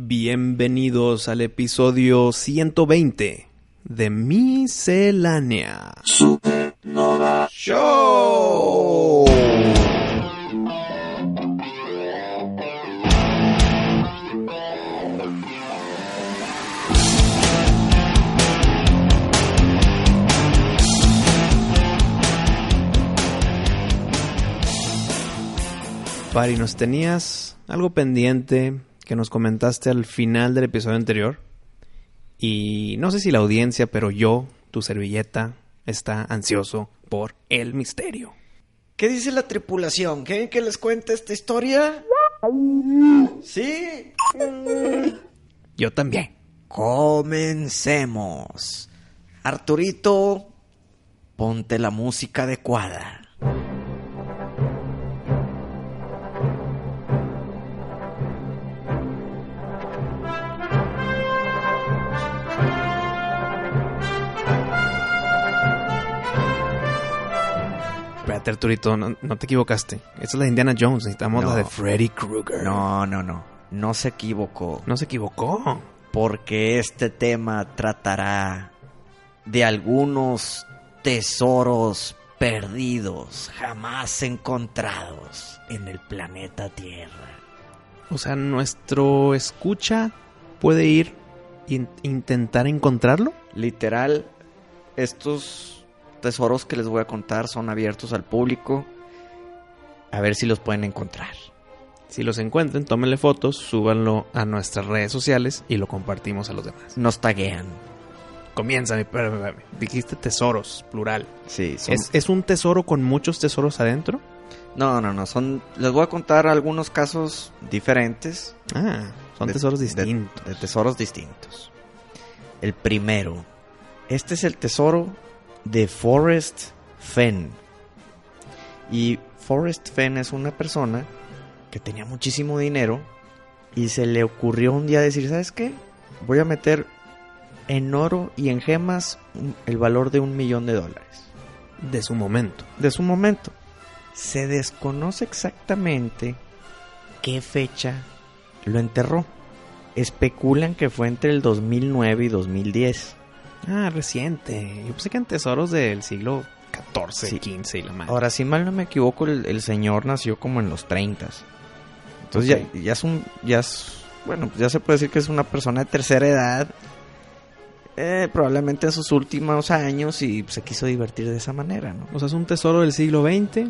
Bienvenidos al episodio 120 de Miscelánea Supernova Show. Pari, nos tenías algo pendiente que nos comentaste al final del episodio anterior. Y no sé si la audiencia, pero yo, tu servilleta, está ansioso por el misterio. ¿Qué dice la tripulación? ¿Quieren que les cuente esta historia? ¿Sí? Yo también. Comencemos. Arturito, ponte la música adecuada. Espérate, Arturito, no, no te equivocaste. Esta es la de Indiana Jones, necesitamos No. la de Freddy Krueger. No, no, no. No se equivocó. No se equivocó. Porque este tema tratará de algunos tesoros perdidos, jamás encontrados en el planeta Tierra. O sea, nuestro escucha puede ir e intentar encontrarlo. Literal, estos tesoros que les voy a contar son abiertos al público. A ver si los pueden encontrar. Si los encuentren, tómenle fotos, súbanlo a nuestras redes sociales y lo compartimos a los demás. Nos taguean. Comienza, dijiste tesoros, plural. Sí, son... ¿Es, ¿Es un tesoro con muchos tesoros adentro? No, no, no. Son... Les voy a contar algunos casos diferentes. Ah, son de- tesoros de- distintos. De, tesoros distintos. El primero. Este es el tesoro de Forrest Fenn. Y Forrest Fenn es una persona que tenía muchísimo dinero y se le ocurrió un día decir, ¿sabes qué? Voy a meter en oro y en gemas el valor de un millón de dólares De su momento. de su momento. Se desconoce exactamente qué fecha lo enterró. Especulan que fue entre el 2009 y 2010. Ah, reciente. Yo pensé que eran tesoros del siglo XIV, Sí. XV y la madre. Ahora, si mal no me equivoco, el, el señor nació como en los 30. Entonces ya, ya es un... Ya es, bueno, pues ya se puede decir que es una persona de tercera edad. eh, probablemente en sus últimos años y se quiso divertir de esa manera, ¿no? O sea, es un tesoro del siglo XX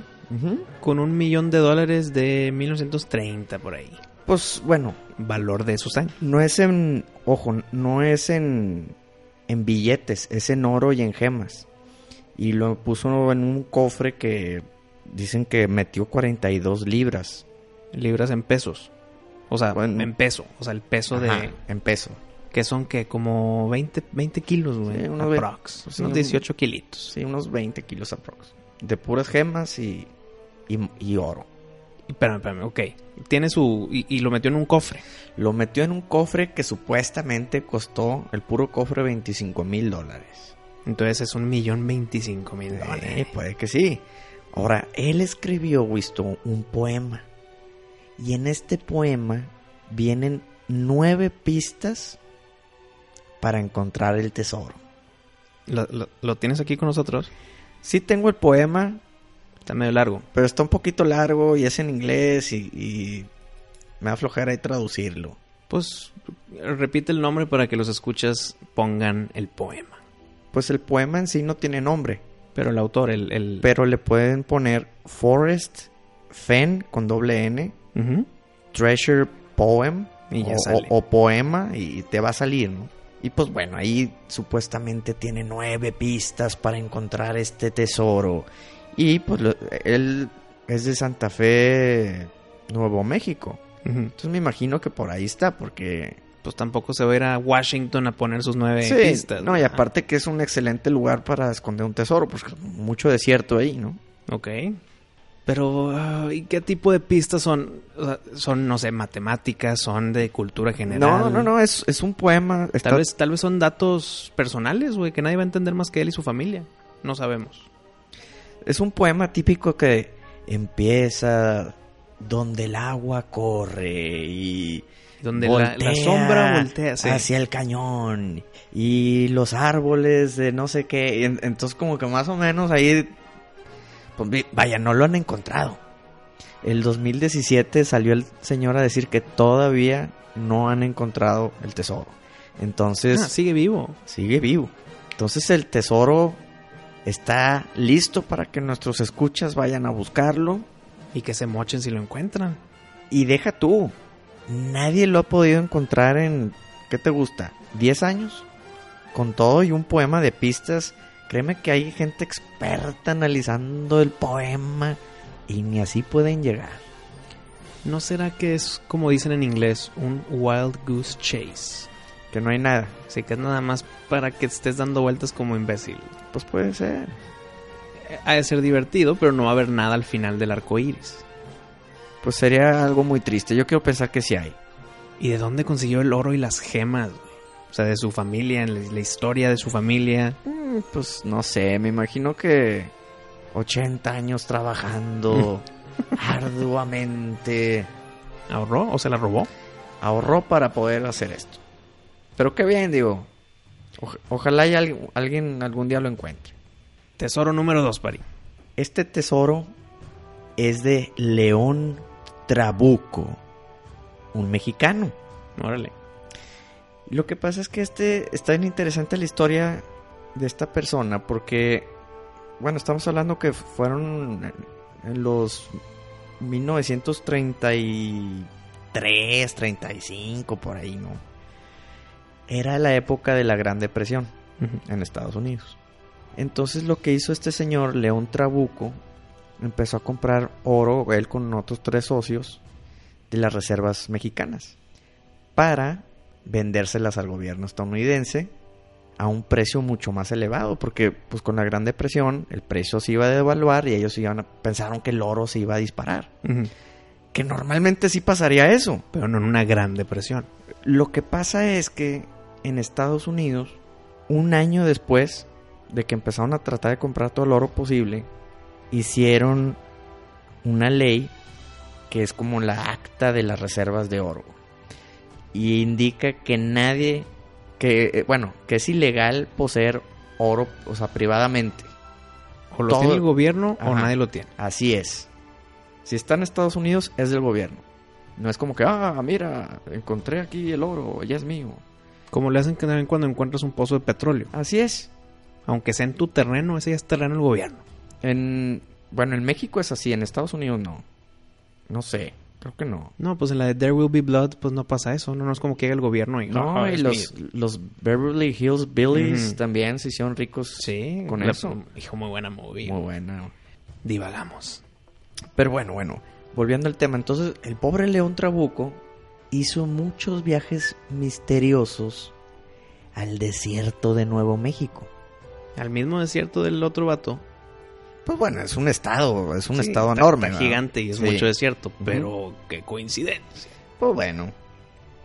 con un millón de dólares de 1930 por ahí. Pues bueno, Valor de esos años. No es en, ojo, no es en, en billetes, es en oro y en gemas. Y lo puso en un cofre que dicen que metió 42 libras. Libras en pesos. O sea, Bueno. en peso. O sea, el peso Ajá, de... en peso. Que son que como 20, 20 kilos, güey. Sí, unos aprox. sí, unos un- 18 kilitos. Sí, unos 20 kilos aprox. De puras gemas y, y, y oro. Espérame, espérame, ok. Tiene su... Y, y lo metió en un cofre. Lo metió en un cofre que supuestamente costó el puro cofre 25 mil dólares. Entonces es un millón veinticinco mil dólares. Eh, puede que sí. Ahora, él escribió, Wisto, un poema. Y en este poema vienen nueve pistas para encontrar el tesoro. ¿Lo, lo- lo tienes aquí con nosotros? Sí tengo el poema, Está medio largo. pero está un poquito largo y es en inglés y, y me va a aflojar ahí traducirlo. Pues repite el nombre para que los escuchas pongan el poema. Pues el poema en sí no tiene nombre, Pero el autor, el... el... pero le pueden poner Forest Fenn con doble N. Treasure Poem Y ya o, sale. o- o poema y te va a salir, ¿no? Y pues bueno, ahí supuestamente tiene nueve pistas para encontrar este tesoro. Y pues lo- él es de Santa Fe, Nuevo México. Entonces me imagino que por ahí está, porque... Pues tampoco se va a ir a Washington a poner sus nueve Sí, pistas. no, y aparte que es un excelente lugar para esconder un tesoro, porque mucho desierto ahí, ¿no? Ok. Pero, ah, ¿y qué tipo de pistas son? Son, no sé, matemáticas, son de cultura general. No, no, no, es, es un poema. está- Tal vez, tal vez son datos personales, güey, que nadie va a entender más que él y su familia. No sabemos. Es un poema típico que empieza donde el agua corre y Donde la, sombra voltea sí. hacia el cañón y los árboles de no sé qué. Entonces como que más o menos ahí, pues vaya, no lo han encontrado. El 2017 salió el señor a decir que todavía no han encontrado el tesoro. Entonces Ah, sigue vivo. sigue vivo. Entonces el tesoro está listo para que nuestros escuchas vayan a buscarlo. Y que se mochen si lo encuentran. Y deja tú, nadie lo ha podido encontrar en, ¿qué te gusta? ¿10 años? Con todo y un poema de pistas, créeme que hay gente experta analizando el poema y ni así pueden llegar. ¿No será que es, como dicen en inglés, un wild goose chase? Que no hay nada. Así que es nada más para que estés dando vueltas como imbécil. Pues puede ser. Ha de ser divertido, pero no va a haber nada al final del arco iris. Pues sería algo muy triste. Yo quiero pensar que sí hay. ¿Y de dónde consiguió el oro y las gemas? güey? O sea, de su familia, la historia de su familia. Mm, Pues no sé, me imagino que 80 años trabajando arduamente. ¿Ahorró o se la robó? ahorró para poder hacer esto. Pero qué bien, digo. Oj- ojalá alguien algún día lo encuentre. Tesoro número dos, Pari. Este tesoro es de León Trabuco, un mexicano. Órale. Lo que pasa es que este está bien interesante la historia de esta persona porque, bueno, estamos hablando que fueron en- en los 1933, 35, por ahí, ¿no? Era la época de la Gran Depresión en Estados Unidos. Entonces lo que hizo este señor, León Trabuco, empezó a comprar oro, él con otros tres socios, de las reservas mexicanas, para vendérselas al gobierno estadounidense a un precio mucho más elevado, porque pues con la Gran Depresión el precio se iba a devaluar y ellos iban a- pensaron que el oro se iba a disparar. Que normalmente sí pasaría eso. Pero no en una gran depresión. Lo que pasa es que en Estados Unidos, un año después de que empezaron a tratar de comprar todo el oro posible, hicieron una ley que es como la acta de las reservas de oro. Y indica que nadie, que, eh, bueno, que es ilegal poseer oro, o sea, privadamente. O lo Todo- tiene el gobierno o nadie lo tiene. Así es. Si está en Estados Unidos, es del gobierno. No es como que, ah, mira, encontré aquí el oro, ya es mío. Como le hacen que también cuando encuentras un pozo de petróleo. Así es. Aunque sea en tu terreno, ese ya es terreno del gobierno. En, bueno, en México es así, en Estados Unidos no. No sé, creo que no. No, pues en la de There Will Be Blood, pues no pasa eso. No, no es como que llega el gobierno y... No, "Ah, y los, mío". los Beverly Hills Billies también se hicieron ricos. Sí, con la- eso. Hijo, muy buena movie. Muy buena. Divagamos. Pero bueno, bueno, volviendo al tema, entonces el pobre León Trabuco hizo muchos viajes misteriosos al desierto de Nuevo México. Al mismo desierto del otro vato. Pues bueno, es un estado, es un Sí, estado está- enorme. está gigante y es Sí. mucho desierto. Pero qué coincidencia. Pues bueno,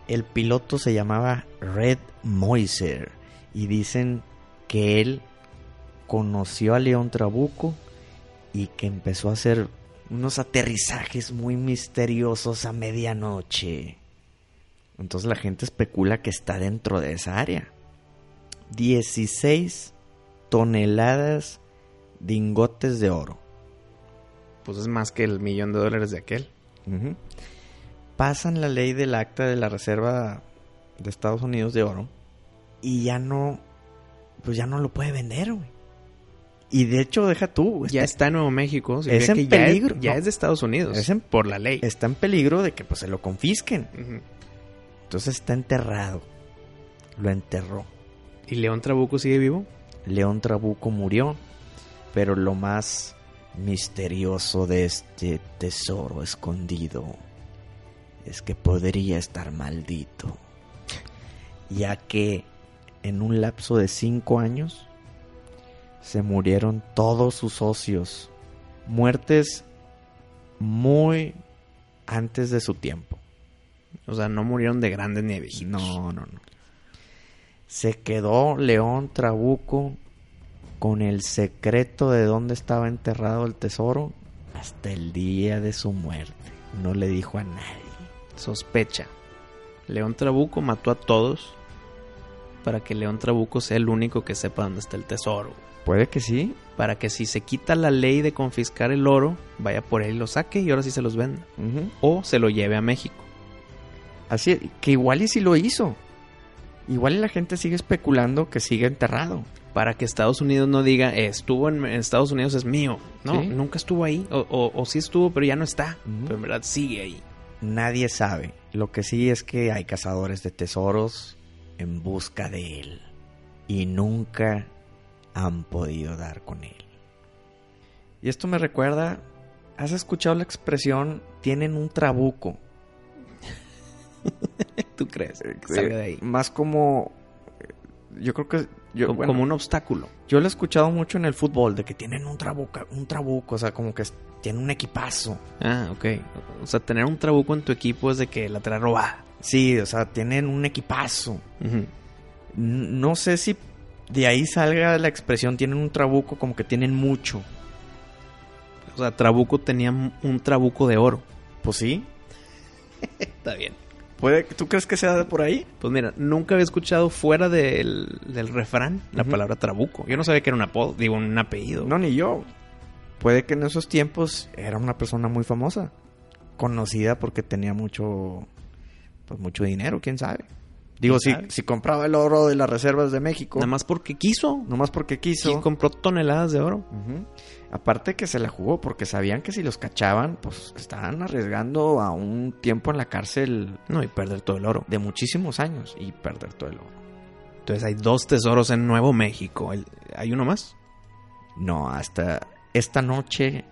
el piloto se llamaba Red Moiser y dicen que él conoció a León Trabuco y que empezó a hacer unos aterrizajes muy misteriosos a medianoche. Entonces la gente especula que está dentro de esa área. 16 toneladas de lingotes de oro. Pues es más que el millón de dólares de aquel. Pasan la ley del acta de la Reserva de Estados Unidos de oro y ya no, pues ya no lo puede vender, güey. Y de hecho, deja tú, ya está, está en Nuevo México. Es en que ya peligro. Es, ya No. es de Estados Unidos. Es en- por la ley. está en peligro de que pues se lo confisquen. Ujú. Entonces está enterrado. Lo enterró. ¿Y León Trabuco sigue vivo? León Trabuco murió, pero lo más misterioso de este tesoro escondido es que podría estar maldito, ya que en un lapso de cinco años se murieron todos sus socios, muertes muy antes de su tiempo. O sea, no murieron de grandes ni de viejitos. No, no, no. Se quedó León Trabuco con el secreto de dónde estaba enterrado el tesoro hasta el día de su muerte. No le dijo a nadie. Sospecha. León Trabuco mató a todos para que León Trabuco sea el único que sepa dónde está el tesoro. Puede que sí. Para que si se quita la ley de confiscar el oro, vaya por él y lo saque y ahora sí se los venda. O se lo lleve a México. Así, que igual y si lo hizo. Igual y la gente sigue especulando que sigue enterrado. Para que Estados Unidos no diga, "Eh, estuvo en, en Estados Unidos, es mío. No, Sí. nunca estuvo ahí. O, o- o sí estuvo, pero ya no está. Pero en verdad sigue ahí. Nadie sabe. Lo que sí es que hay cazadores de tesoros en busca de él. Y nunca han podido dar con él. Y esto me recuerda, ¿has escuchado la expresión tienen un trabuco? ¿Tú crees? que salga de ahí. Más como... Yo creo que... Yo, como, bueno, como un obstáculo. yo lo he escuchado mucho en el fútbol, de que tienen un trabuco, un trabuco, o sea, como que tienen un equipazo. Ah, ok. O sea, tener un trabuco en tu equipo es de que la trae robada. Sí, o sea, tienen un equipazo. No sé si de ahí salga la expresión tienen un trabuco, como que tienen mucho. O sea, Trabuco tenía un trabuco de oro. Pues sí. Está bien. ¿Puede, ¿Tú crees que sea de por ahí? Pues mira, nunca había escuchado fuera del, del refrán la palabra trabuco. Yo no sabía que era un apodo, digo, un apellido. No, ni yo. Puede que en esos tiempos era una persona muy famosa. Conocida porque tenía mucho. Pues mucho dinero, quién sabe. Digo, si, si compraba el oro de las reservas de México. Nada más porque quiso. nomás porque quiso. Y compró toneladas de oro. Aparte que se la jugó porque sabían que si los cachaban, pues estaban arriesgando a un tiempo en la cárcel No, y perder todo el oro. de muchísimos años y perder todo el oro. Entonces hay dos tesoros en Nuevo México. ¿Hay uno más? No, hasta esta noche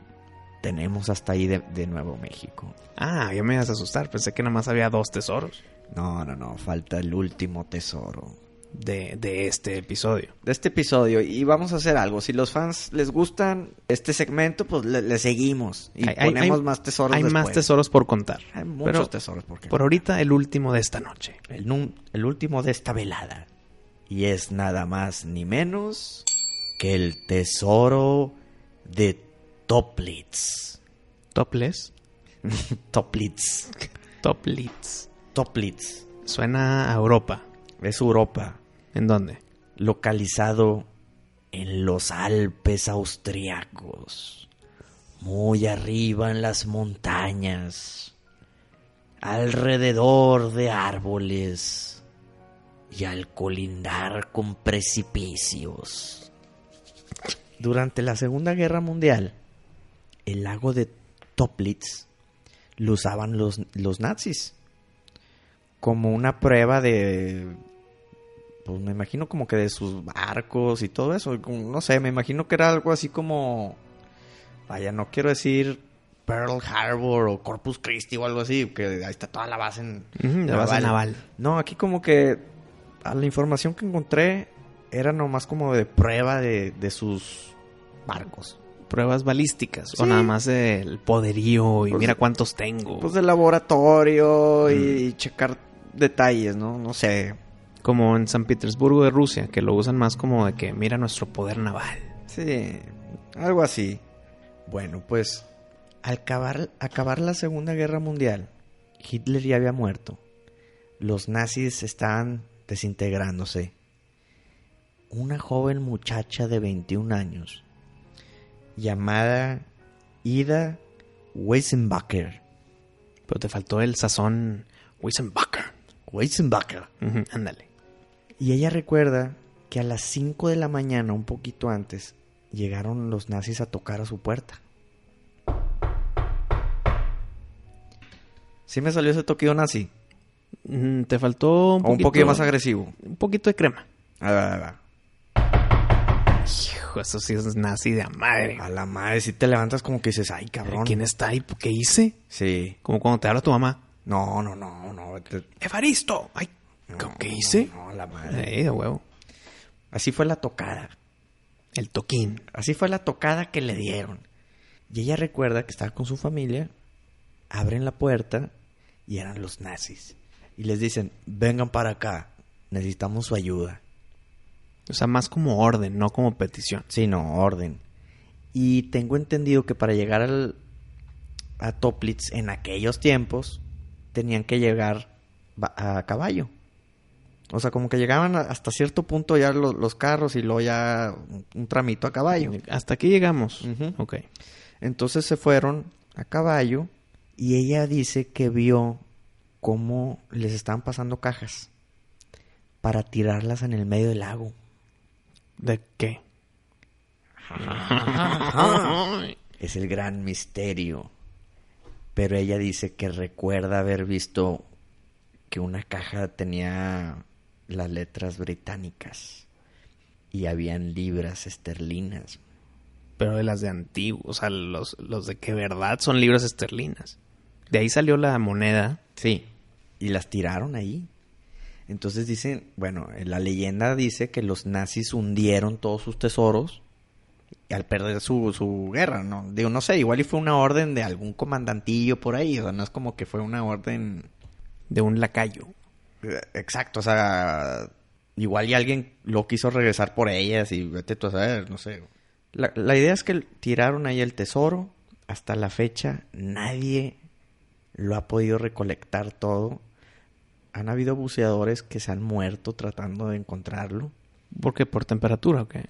tenemos hasta ahí de, de Nuevo México. Ah, ya me ibas a asustar. Pensé que nada más había dos tesoros No, no, no, falta el último tesoro de, de este episodio. de este episodio. Y vamos a hacer algo. Si los fans les gustan este segmento, pues le, le seguimos y Hay- ponemos hay- más tesoros. Hay más tesoros por contar. Hay muchos Pero tesoros porque por ahorita el último de esta noche. el, el último de esta velada. Y es nada más ni menos que el tesoro de Toplitz. Topless. Toplitz. Toplitz. Toplitz. Suena a Europa. Es Europa. ¿En dónde? Localizado en los Alpes austriacos. Muy arriba en las montañas. Alrededor de árboles. Y al colindar con precipicios. Durante la Segunda Guerra Mundial, el lago de Toplitz lo usaban los, los nazis como una prueba de pues me imagino como que de sus barcos y todo eso. No sé, me imagino que era algo así como. Vaya, no quiero decir Pearl Harbor o Corpus Christi o algo así, que ahí está toda la base en. La base naval. No, aquí como que a la información que encontré era nomás como de prueba de, de sus barcos. Pruebas balísticas. Sí. O nada más el poderío y Pues- mira cuántos tengo. Pues de laboratorio Mm. y checar detalles, ¿no? No sé. Como en San Petersburgo de Rusia, que lo usan más como de que mira nuestro poder naval. Sí, algo así. Bueno, pues al acabar, acabar la Segunda Guerra Mundial, Hitler ya había muerto. Los nazis estaban desintegrándose. Una joven muchacha de 21 años, llamada Ida Weisenbacher. Pero te faltó el sazón Weisenbacher. Weisenbacher. Ujú, Ándale. Y ella recuerda que a las 5 de la mañana, un poquito antes, llegaron los nazis a tocar a su puerta. ¿Sí me salió ese toquido nazi? Mm, Te faltó un ¿O un poquito más agresivo? Un poquito de crema. A ver, a ver. Hijo, eso sí es nazi de a madre. A la madre, si te levantas como que dices, ay, cabrón. ¿Quién está ahí? ¿Qué hice? Sí. Como cuando te habla tu mamá. No, no, no, no. te- ¡Evaristo! Ay, no, ¿qué hice? No, no, la madre. Eh, de huevo. Así fue la tocada. El toquín. Así fue la tocada que le dieron. Y ella recuerda que estaba con su familia, abren la puerta y eran los nazis. Y les dicen, vengan para acá, necesitamos su ayuda. O sea, más como orden, no como petición. Sí, no, orden. Y tengo entendido que para llegar al, a Toplitz en aquellos tiempos tenían que llegar a caballo. O sea, como que llegaban hasta cierto punto ya lo- los carros y luego ya un, tramito a caballo. Hasta aquí llegamos. Ok. Entonces se fueron a caballo y ella dice que vio cómo les estaban pasando cajas para tirarlas en el medio del lago. ¿De qué? Es el gran misterio. Pero ella dice que recuerda haber visto que una caja tenía las letras británicas y habían libras esterlinas. Pero de las de antiguo, o sea, los, los de que verdad son libras esterlinas. De ahí salió la moneda. Sí. Y las tiraron ahí. Entonces dicen, bueno, la leyenda dice que los nazis hundieron todos sus tesoros al perder su, su guerra, ¿no? Digo, no sé, igual y fue una orden de algún comandantillo por ahí, o sea, no es como que fue una orden de un lacayo. Eh, Exacto, o sea, igual y alguien lo quiso regresar por ellas y vete tú a saber, no sé. La, la idea es que tiraron ahí el tesoro, hasta la fecha nadie lo ha podido recolectar todo. Han habido buceadores que se han muerto tratando de encontrarlo. ¿Por qué? ¿Por temperatura o qué?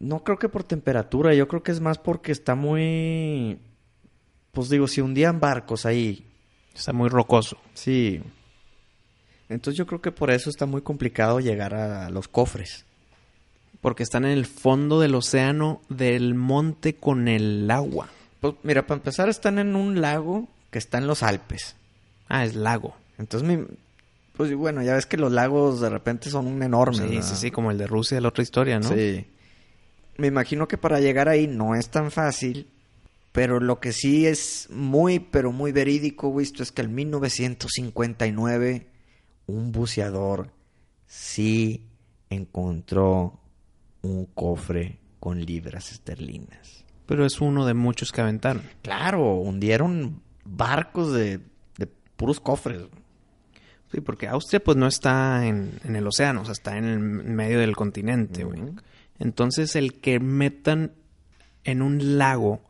No creo que por temperatura, yo creo que es más porque está muy... Pues digo, si hundían barcos ahí, Está muy rocoso. Sí. Entonces yo creo que por eso está muy complicado llegar a los cofres. Porque están en el fondo del océano del monte con el agua. Pues mira, para empezar están en un lago que está en los Alpes. Ah, es lago. Entonces, mi- pues bueno, ya ves que los lagos de repente son enormes. Sí, sí, sí, como el de Rusia la otra historia, ¿no? Sí. Me imagino que para llegar ahí no es tan fácil, pero lo que sí es muy, pero muy verídico, visto es que en 1959 un buceador sí encontró un cofre con libras esterlinas. Pero es uno de muchos que aventaron. Claro, hundieron barcos de, de puros cofres. Sí, porque Austria pues no está en, en el océano, o sea, está en el medio del continente, güey. Entonces el que metan en un lago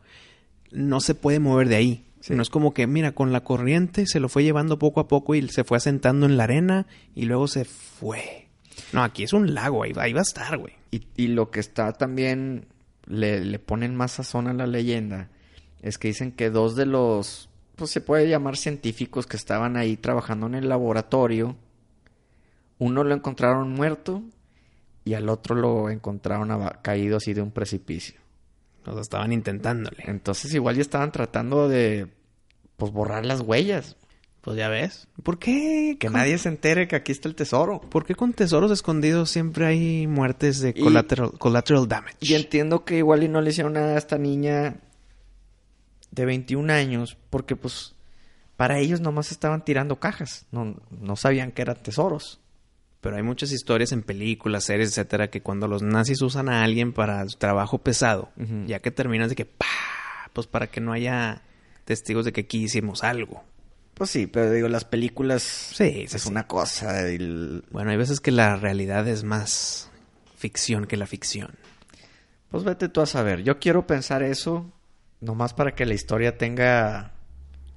no se puede mover de ahí. Sí. No es como que, mira, con la corriente se lo fue llevando poco a poco y se fue asentando en la arena y luego se fue. No, aquí es un lago, ahí va, ahí va a estar, güey. Y, y lo que está también, le, le ponen más sazón a la leyenda, es que dicen que dos de los, pues se puede llamar científicos que estaban ahí trabajando en el laboratorio, uno lo encontraron muerto y al otro lo encontraron caído así de un precipicio. O sea, estaban intentándole. Entonces igual ya estaban tratando de, pues borrar las huellas, Pues ya ves. ¿Por qué? que nadie se entere que aquí está el tesoro. ¿Por qué con tesoros escondidos siempre hay muertes de Y- collateral, collateral damage? Y entiendo que igual y no le hicieron nada a esta niña de 21 años, porque pues para ellos nomás estaban tirando cajas, no, no sabían que eran tesoros. Pero hay muchas historias en películas, series, etcétera, que cuando los nazis usan a alguien para su trabajo pesado, ya que terminas de que ¡pa! Pues para que no haya testigos de que aquí hicimos algo. Pues sí, pero digo, las películas Sí, sí, es sí. una cosa. el- Bueno, hay veces que la realidad es más ficción que la ficción. Pues vete tú a saber. Yo quiero pensar eso nomás para que la historia tenga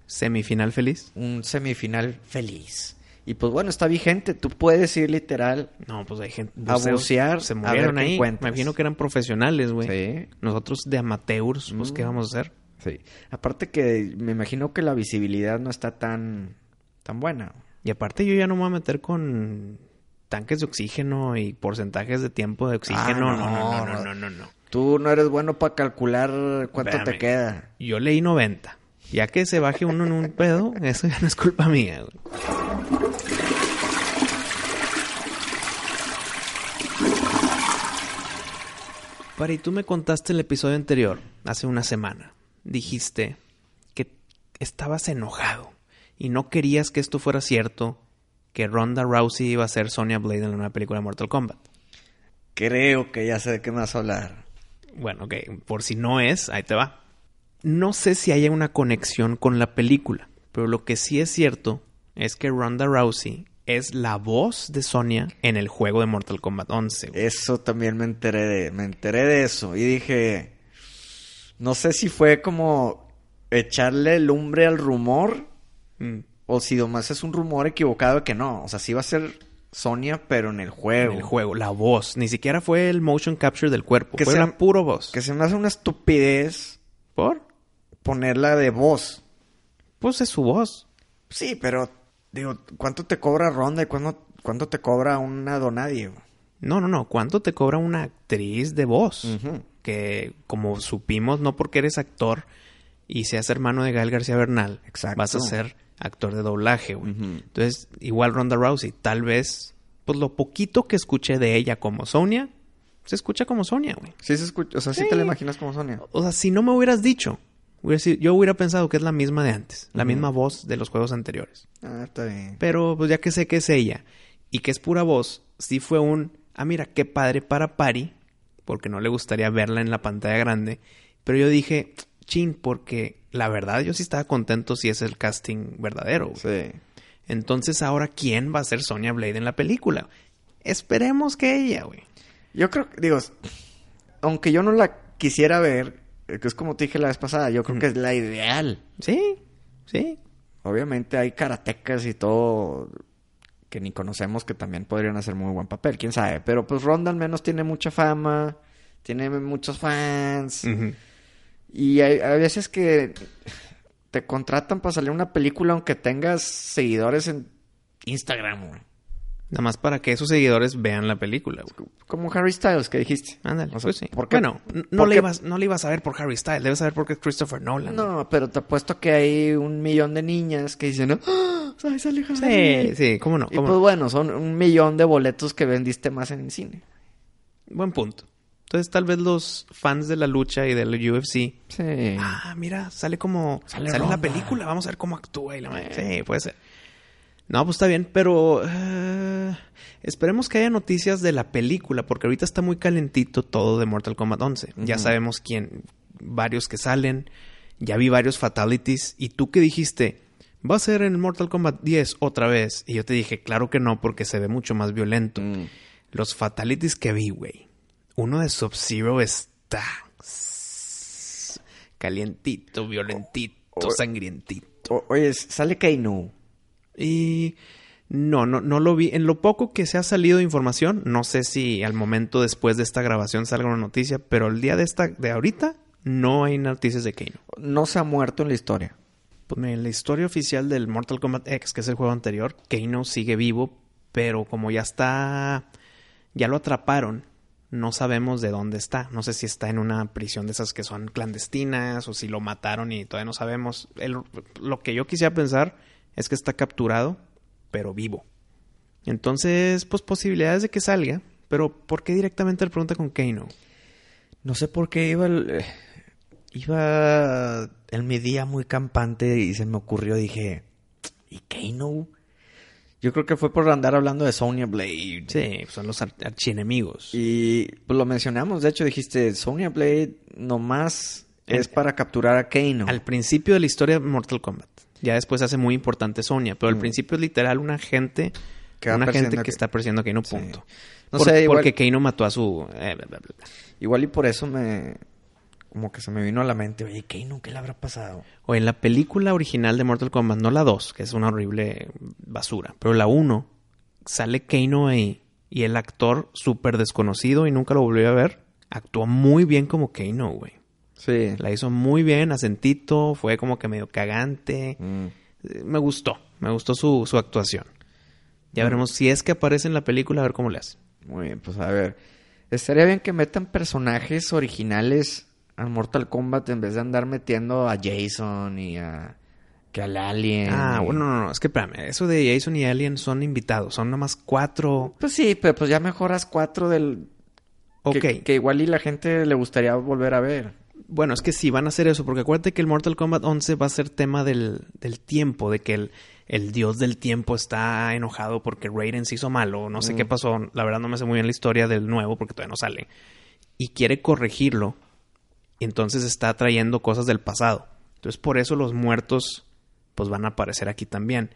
Semifinal feliz. un semifinal feliz. Y pues bueno, está vigente. Tú puedes ir literal. No, pues hay gente. A bucear, Se murieron ahí. Me imagino que eran profesionales, güey. Sí. Nosotros de amateurs, pues, ¿qué Mm. vamos a hacer? Sí. Aparte que me imagino que la visibilidad no está tan, tan buena. Y aparte yo ya no me voy a meter con tanques de oxígeno y porcentajes de tiempo de oxígeno. Ah, no, no, no, no, no, no. no, no, no. Tú no eres bueno para calcular cuánto Espérame. te queda. Yo leí 90. Ya que se baje uno en un pedo, eso ya no es culpa mía. güey. Pari, tú me contaste el episodio anterior, hace una semana. Dijiste que estabas enojado y no querías que esto fuera cierto, que Ronda Rousey iba a ser Sonya Blade en la nueva película de Mortal Kombat. Creo que ya sé de qué me vas a hablar. Bueno, ok, por si no es, ahí te va. No sé si haya una conexión con la película, pero lo que sí es cierto es que Ronda Rousey es la voz de Sonya en el juego de Mortal Kombat 11. güey. Eso también me enteré de, me enteré de eso y dije, no sé si fue como echarle lumbre al rumor Mm. o si nomás es un rumor equivocado de que no. O sea, sí va a ser Sonia, pero en el juego. En el juego, la voz. Ni siquiera fue el motion capture del cuerpo. Que fue sea- puro voz. Que se me hace una estupidez ¿Por? Ponerla de voz. Pues es su voz. Sí, pero digo, ¿cuánto te cobra Ronda y cuánto, cuánto te cobra una Donadie? No, no, no. ¿Cuánto te cobra una actriz de voz? Que, como supimos, no porque eres actor y seas hermano de Gael García Bernal, Exacto. vas a ser actor de doblaje, güey. Entonces, igual Ronda Rousey, tal vez, pues lo poquito que escuché de ella como Sonia, se escucha como Sonia, güey. Sí se escucha, o sea, sí, Sí. te la imaginas como Sonia. O sea, si no me hubieras dicho, hubiera sido- yo hubiera pensado que es la misma de antes, la misma voz de los juegos anteriores. Ah, está bien. Pero pues ya que sé que es ella y que es pura voz, sí fue un, ah mira, qué padre para Pari, porque no le gustaría verla en la pantalla grande, pero yo dije, chin, porque la verdad yo sí estaba contento si es el casting verdadero. güey. Sí. Entonces ahora, ¿quién va a ser Sonya Blade en la película? Esperemos que ella, güey. Yo creo, digo, aunque yo no la quisiera ver, que es como te dije la vez pasada, yo creo que es la ideal. Sí, sí. Obviamente hay karatecas y todo que ni conocemos que también podrían hacer muy buen papel, quién sabe. Pero pues Ronda al menos tiene mucha fama, tiene muchos fans. Y hay, hay veces que te contratan para salir una película aunque tengas seguidores en Instagram, güey. Nada más para que esos seguidores vean la película, güey. Como Harry Styles que dijiste. Ándale, O sea, pues sí. ¿por qué? Bueno, no ¿Por le, qué? ibas, no le ibas a ver por Harry Styles, debes saber porque es Christopher Nolan. No, pero te apuesto que hay un millón de niñas que dicen, ¡Ah! ¡Ay, sale Sí, Harry! sí, cómo no. Y pues no. bueno, son un millón de boletos que vendiste más en el cine. Buen punto. Entonces, tal vez los fans de la lucha y del UFC. Sí. Ah, mira, sale como. Sale Sale, la película, vamos a ver cómo actúa. Y la madre. Sí, puede ser. No, pues está bien, pero. eh, esperemos que haya noticias de la película, porque ahorita está muy calentito todo de Mortal Kombat 11. Ya sabemos quién. Varios que salen. Ya vi varios fatalities. ¿Y tú qué dijiste? ¿Va a ser en Mortal Kombat 10 otra vez? Y yo te dije, claro que no, porque se ve mucho más violento. Mm. Los fatalities que vi, güey. Uno de Sub-Zero está calientito, violentito, O- sangrientito. O- oye, sale Kainu. Y no, no, no lo vi. En lo poco que se ha salido de información, no sé si al momento después de esta grabación salga una noticia, pero el día de esta, de ahorita, no hay noticias de Kano. No se ha muerto en la historia. Pues en la historia oficial del Mortal Kombat X, que es el juego anterior, Kano sigue vivo, pero como ya está, ya lo atraparon, no sabemos de dónde está. No sé si está en una prisión de esas que son clandestinas o si lo mataron y todavía no sabemos. El- lo que yo quisiera pensar es que está capturado, pero vivo. Entonces, pues posibilidades de que salga, pero ¿por qué directamente le pregunta con Kano? No sé por qué iba el- eh, iba en mi día muy campante y se me ocurrió, dije, ¿y Kano? Yo creo que fue por andar hablando de Sonya Blade. Sí, son los ar- archienemigos. Y pues lo mencionamos, de hecho dijiste, Sonya Blade nomás es para capturar a Kano. Al principio de la historia de Mortal Kombat. Ya después hace muy importante Sonya, pero al Mm. principio es literal una gente, Que una gente que está persiguiendo a Kano, Sí. punto. No Por- sé, igual, Porque Kano mató a su... eh, bla, bla, bla. igual y por eso me... Como que se me vino a la mente, oye, Kano, ¿qué le habrá pasado? O en la película original de Mortal Kombat, no la 2, que es una horrible basura, pero la 1, sale Kano ahí y el actor súper desconocido y nunca lo volvió a ver, actuó muy bien como Kano, güey. Sí. La hizo muy bien, acentito, fue como que medio cagante. Mm. Me gustó, me gustó su, su actuación. Ya Mm. veremos si es que aparece en la película, a ver cómo le hace. Muy bien, pues a ver. Estaría bien que metan personajes originales al Mortal Kombat en vez de andar metiendo a Jason y a. que al Alien. Ah, y- bueno, no, no, es que espérame, eso de Jason y Alien son invitados, son nomás cuatro. Pues sí, pero pues ya mejoras cuatro del. Ok, Que, que igual y la gente le gustaría volver a ver. Bueno, es que sí, van a hacer eso, porque acuérdate que el Mortal Kombat 11 va a ser tema del, del tiempo, de que el, el dios del tiempo está enojado porque Raiden se hizo malo, no sé Mm. qué pasó, la verdad no me sé muy bien la historia del nuevo porque todavía no sale, y quiere corregirlo, y entonces está trayendo cosas del pasado. Entonces por eso los muertos pues van a aparecer aquí también.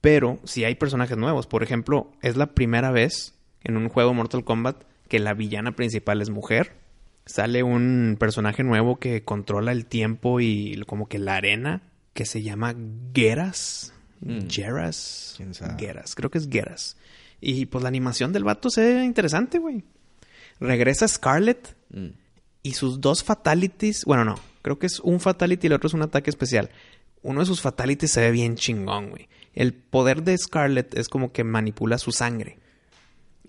Pero si hay personajes nuevos, por ejemplo, es la primera vez en un juego Mortal Kombat que la villana principal es mujer. Sale un personaje nuevo que controla el tiempo y como que la arena, que se llama Geras. Mm. Geras. ¿Quién sabe? Geras, creo que es Geras. Y pues la animación del vato se ve interesante, güey. Regresa Scarlet Mm. y sus dos fatalities, bueno, no, creo que es un fatality y el otro es un ataque especial. Uno de sus fatalities se ve bien chingón, güey. El poder de Scarlet es como que manipula su sangre.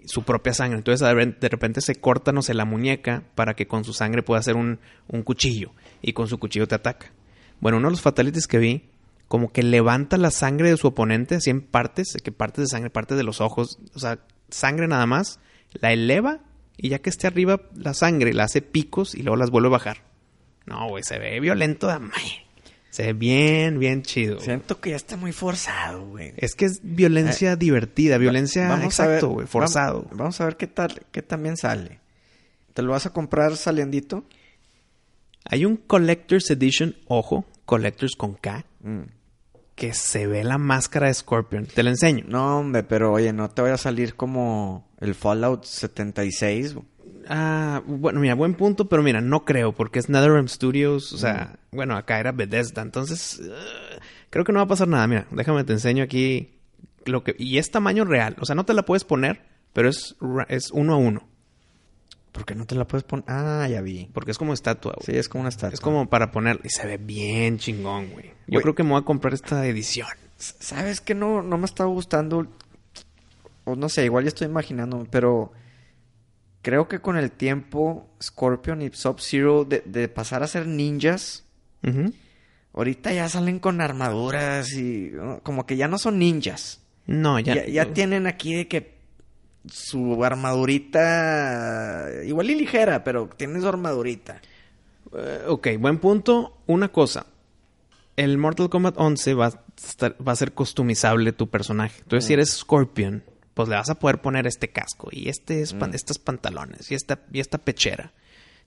Su propia sangre. Entonces de repente- se corta, no sé, la muñeca para que con su sangre pueda hacer un, un cuchillo. Y con su cuchillo te ataca. Bueno, uno de los fatalities que vi, como que levanta la sangre de su oponente así en partes, que partes de sangre, partes de los ojos, o sea, sangre nada más, la eleva y ya que esté arriba la sangre, la hace picos y luego las vuelve a bajar. No, güey, se ve violento de. Se ve bien, bien chido. Siento que ya está muy forzado, güey. Es que es violencia divertida, violencia, Vamos exacto, güey, forzado. Vamos, vamos a ver qué tal, qué también sale. ¿Te lo vas a comprar saliendito? Hay un Collector's Edition, ojo, Collector's con K, Mm. que se ve la máscara de Scorpion. Te la enseño. No, hombre, pero oye, no te vaya a salir como el Fallout 76. Ah, bueno, mira, buen punto, pero mira, no creo, porque es NetherRealm Studios, o sea, bueno, acá era Bethesda, entonces eh, creo que no va a pasar nada. Mira, déjame te enseño aquí lo que y es tamaño real, o sea, no te la puedes poner, pero es es uno a uno, ¿Por qué no te la puedes poner? Ah, ya vi. porque es como estatua, güey. Sí, es como una estatua. Es como para poner y se ve bien chingón, güey. Yo Güey. creo que me voy a comprar esta edición. ¿Sabes que no, no me está gustando? O no sé, igual ya estoy imaginando, pero creo que con el tiempo Scorpion y Sub-Zero de, de pasar a ser ninjas, ahorita ya salen con armaduras y uh, como que ya no son ninjas. No, ya Ya, ya tienen aquí de que su armadurita igual y ligera, pero tiene su armadurita. Eh, ok, buen punto. Una cosa. El Mortal Kombat 11 va a, estar- va a ser customizable tu personaje. Entonces, si eres Scorpion, pues le vas a poder poner este casco y este es pan- estos pantalones y esta, y esta pechera.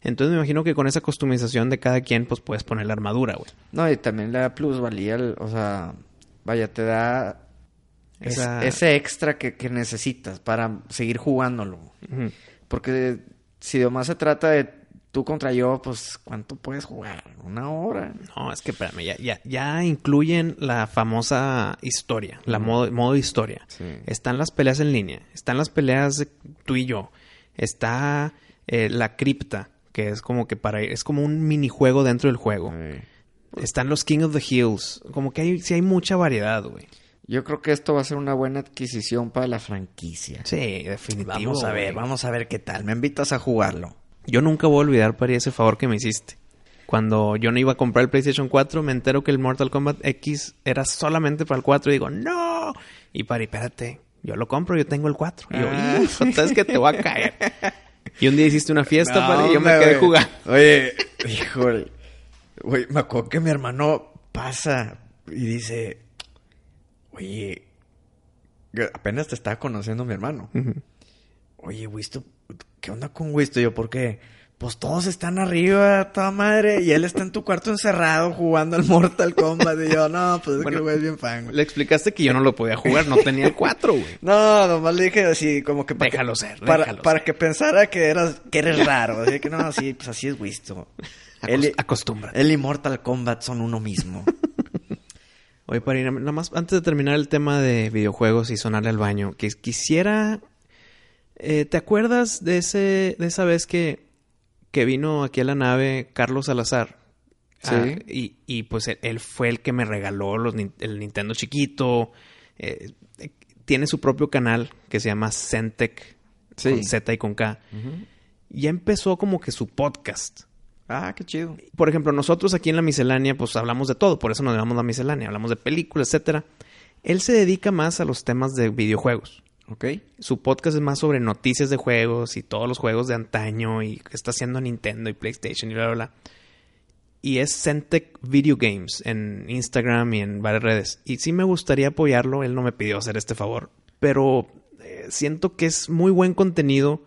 Entonces me imagino que con esa customización de cada quien, pues puedes poner la armadura, güey. No, y también le da plusvalía, o sea, vaya, te da es- ese extra que, que necesitas para seguir jugándolo. Porque si nomás se trata de tú contra yo, pues ¿cuánto puedes jugar? ¿Una hora? No, es que espérame, ya, ya, ya incluyen la famosa historia, la modo, modo historia. Sí. Están las peleas en línea, están las peleas de tú y yo, está eh, la cripta, que es como que para es como un minijuego dentro del juego. Están los King of the Hills, como que hay, sí hay mucha variedad, güey. Yo creo que esto va a ser una buena adquisición para la franquicia. Sí, definitivo. Vamos a ver, vamos a ver qué tal. Me invitas a jugarlo. Yo nunca voy a olvidar, Pari, ese favor que me hiciste. Cuando yo no iba a comprar el PlayStation 4, me entero que el Mortal Kombat X era solamente para el 4 y digo, ¡No! Y Pari, espérate, yo lo compro, yo tengo el 4. Y yo, Ah. "Hijo, ¿sabes que te voy a caer? Y un día hiciste una fiesta, No, Pari, y yo me quedé güey. jugando. Oye, híjole. Güey, me acuerdo que mi hermano pasa y dice, oye, apenas te estaba conociendo mi hermano. Oye, Wisto, ¿qué onda con Wisto? Yo, ¿por qué? Pues todos están arriba, toda madre, y él está en tu cuarto encerrado jugando al Mortal Kombat. Y yo, no, pues es Bueno, que el güey es bien fan, güey. Le explicaste que yo no lo podía jugar, no tenía el 4, güey. No, nomás le dije así, como que... para que- Déjalo ser, Para, déjalo para ser. que pensara que, eras, que eres raro. Así que no, sí, pues así es Wisto. Acostúmbrate. él y Mortal Kombat son uno mismo. Oye, Pari, nada más antes de terminar el tema de videojuegos y sonarle al baño, que quisiera... eh, ¿Te acuerdas de ese de esa vez que, que vino aquí a la nave Carlos Salazar? Sí. Ah, y, y, pues él, fue el que me regaló los el Nintendo chiquito. eh, eh, tiene su propio canal que se llama Centec, Sí. con Z y con K. Ya empezó como que su podcast. ah, qué chido. Por ejemplo, nosotros aquí en la miscelánea, pues hablamos de todo, por eso nos llamamos la miscelánea, hablamos de películas, etcétera. Él se dedica más a los temas de videojuegos. Ok. Su podcast es más sobre noticias de juegos y todos los juegos de antaño y que está haciendo Nintendo y PlayStation y bla, bla, bla. Y es Centec Video Games en Instagram y en varias redes. Y sí me gustaría apoyarlo, él no me pidió hacer este favor, pero eh, siento que es muy buen contenido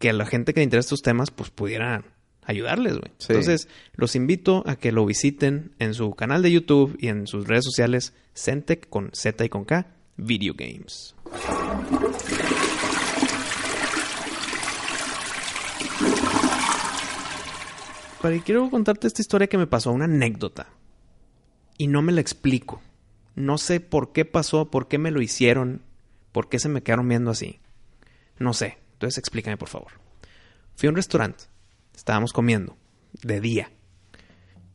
que a la gente que le interesa estos temas pues pudiera ayudarles, güey. Sí. Entonces, los invito a que lo visiten en su canal de YouTube y en sus redes sociales, Centec con Z y con K, Video Games. Pero quiero contarte esta historia que me pasó, una anécdota. Y no me la explico. No sé por qué pasó, por qué me lo hicieron, por qué se me quedaron viendo así. No sé. Entonces explícame, por favor. Fui a un restaurante. Estábamos comiendo. De día.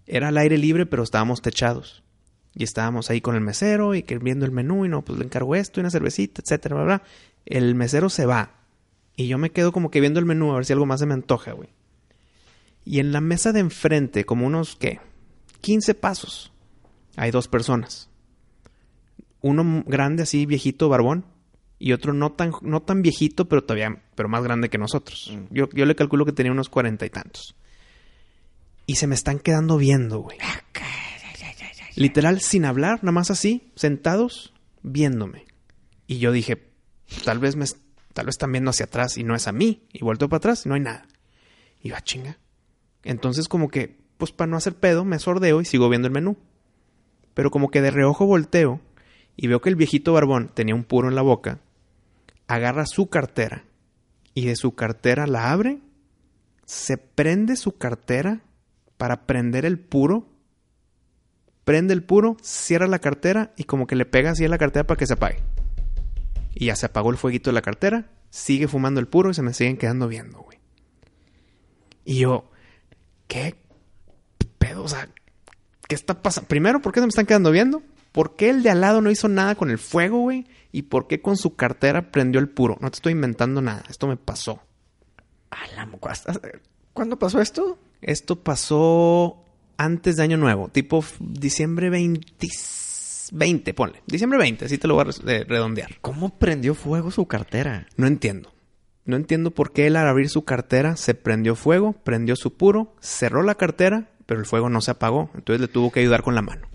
Era al aire libre, pero estábamos techados. Y estábamos ahí con el mesero y que viendo el menú y no, pues le encargo esto y una cervecita, etcétera, bla, bla. El mesero se va. Y yo me quedo como que viendo el menú a ver si algo más se me antoja, güey. Y en la mesa de enfrente, como unos, ¿qué? 15 pasos. Hay dos personas. Uno grande, así, viejito, barbón. Y otro no tan, no tan viejito, pero todavía, pero más grande que nosotros. Yo, yo le calculo que tenía unos cuarenta y tantos. Y se me están quedando viendo, güey. Literal, sin hablar, nada más así, sentados, viéndome. Y yo dije, tal vez me, tal vez están viendo hacia atrás y no es a mí. Y vuelto para atrás no hay nada. Y va chinga. Entonces como que, pues para no hacer pedo, me sordeo y sigo viendo el menú. Pero como que de reojo volteo y veo que el viejito barbón tenía un puro en la boca, agarra su cartera y de su cartera la abre, se prende su cartera para prender el puro, prende el puro, cierra la cartera y como que le pega así a la cartera para que se apague. Y ya se apagó el fueguito de la cartera, sigue fumando el puro y se me siguen quedando viendo, güey. Y yo, ¿qué pedo? O sea, ¿qué está pasando? Primero, ¿por qué se me están quedando viendo? ¿Por qué el de al lado no hizo nada con el fuego, güey? ¿Y por qué con su cartera prendió el puro? No te estoy inventando nada. Esto me pasó. ¿Cuándo pasó esto? Esto pasó antes de Año Nuevo, tipo diciembre 20, 20, ponle. Diciembre 20, así te lo voy a redondear. ¿Cómo prendió fuego su cartera? No entiendo. No entiendo por qué él al abrir su cartera se prendió fuego, prendió su puro, cerró la cartera, pero el fuego no se apagó. Entonces le tuvo que ayudar con la mano.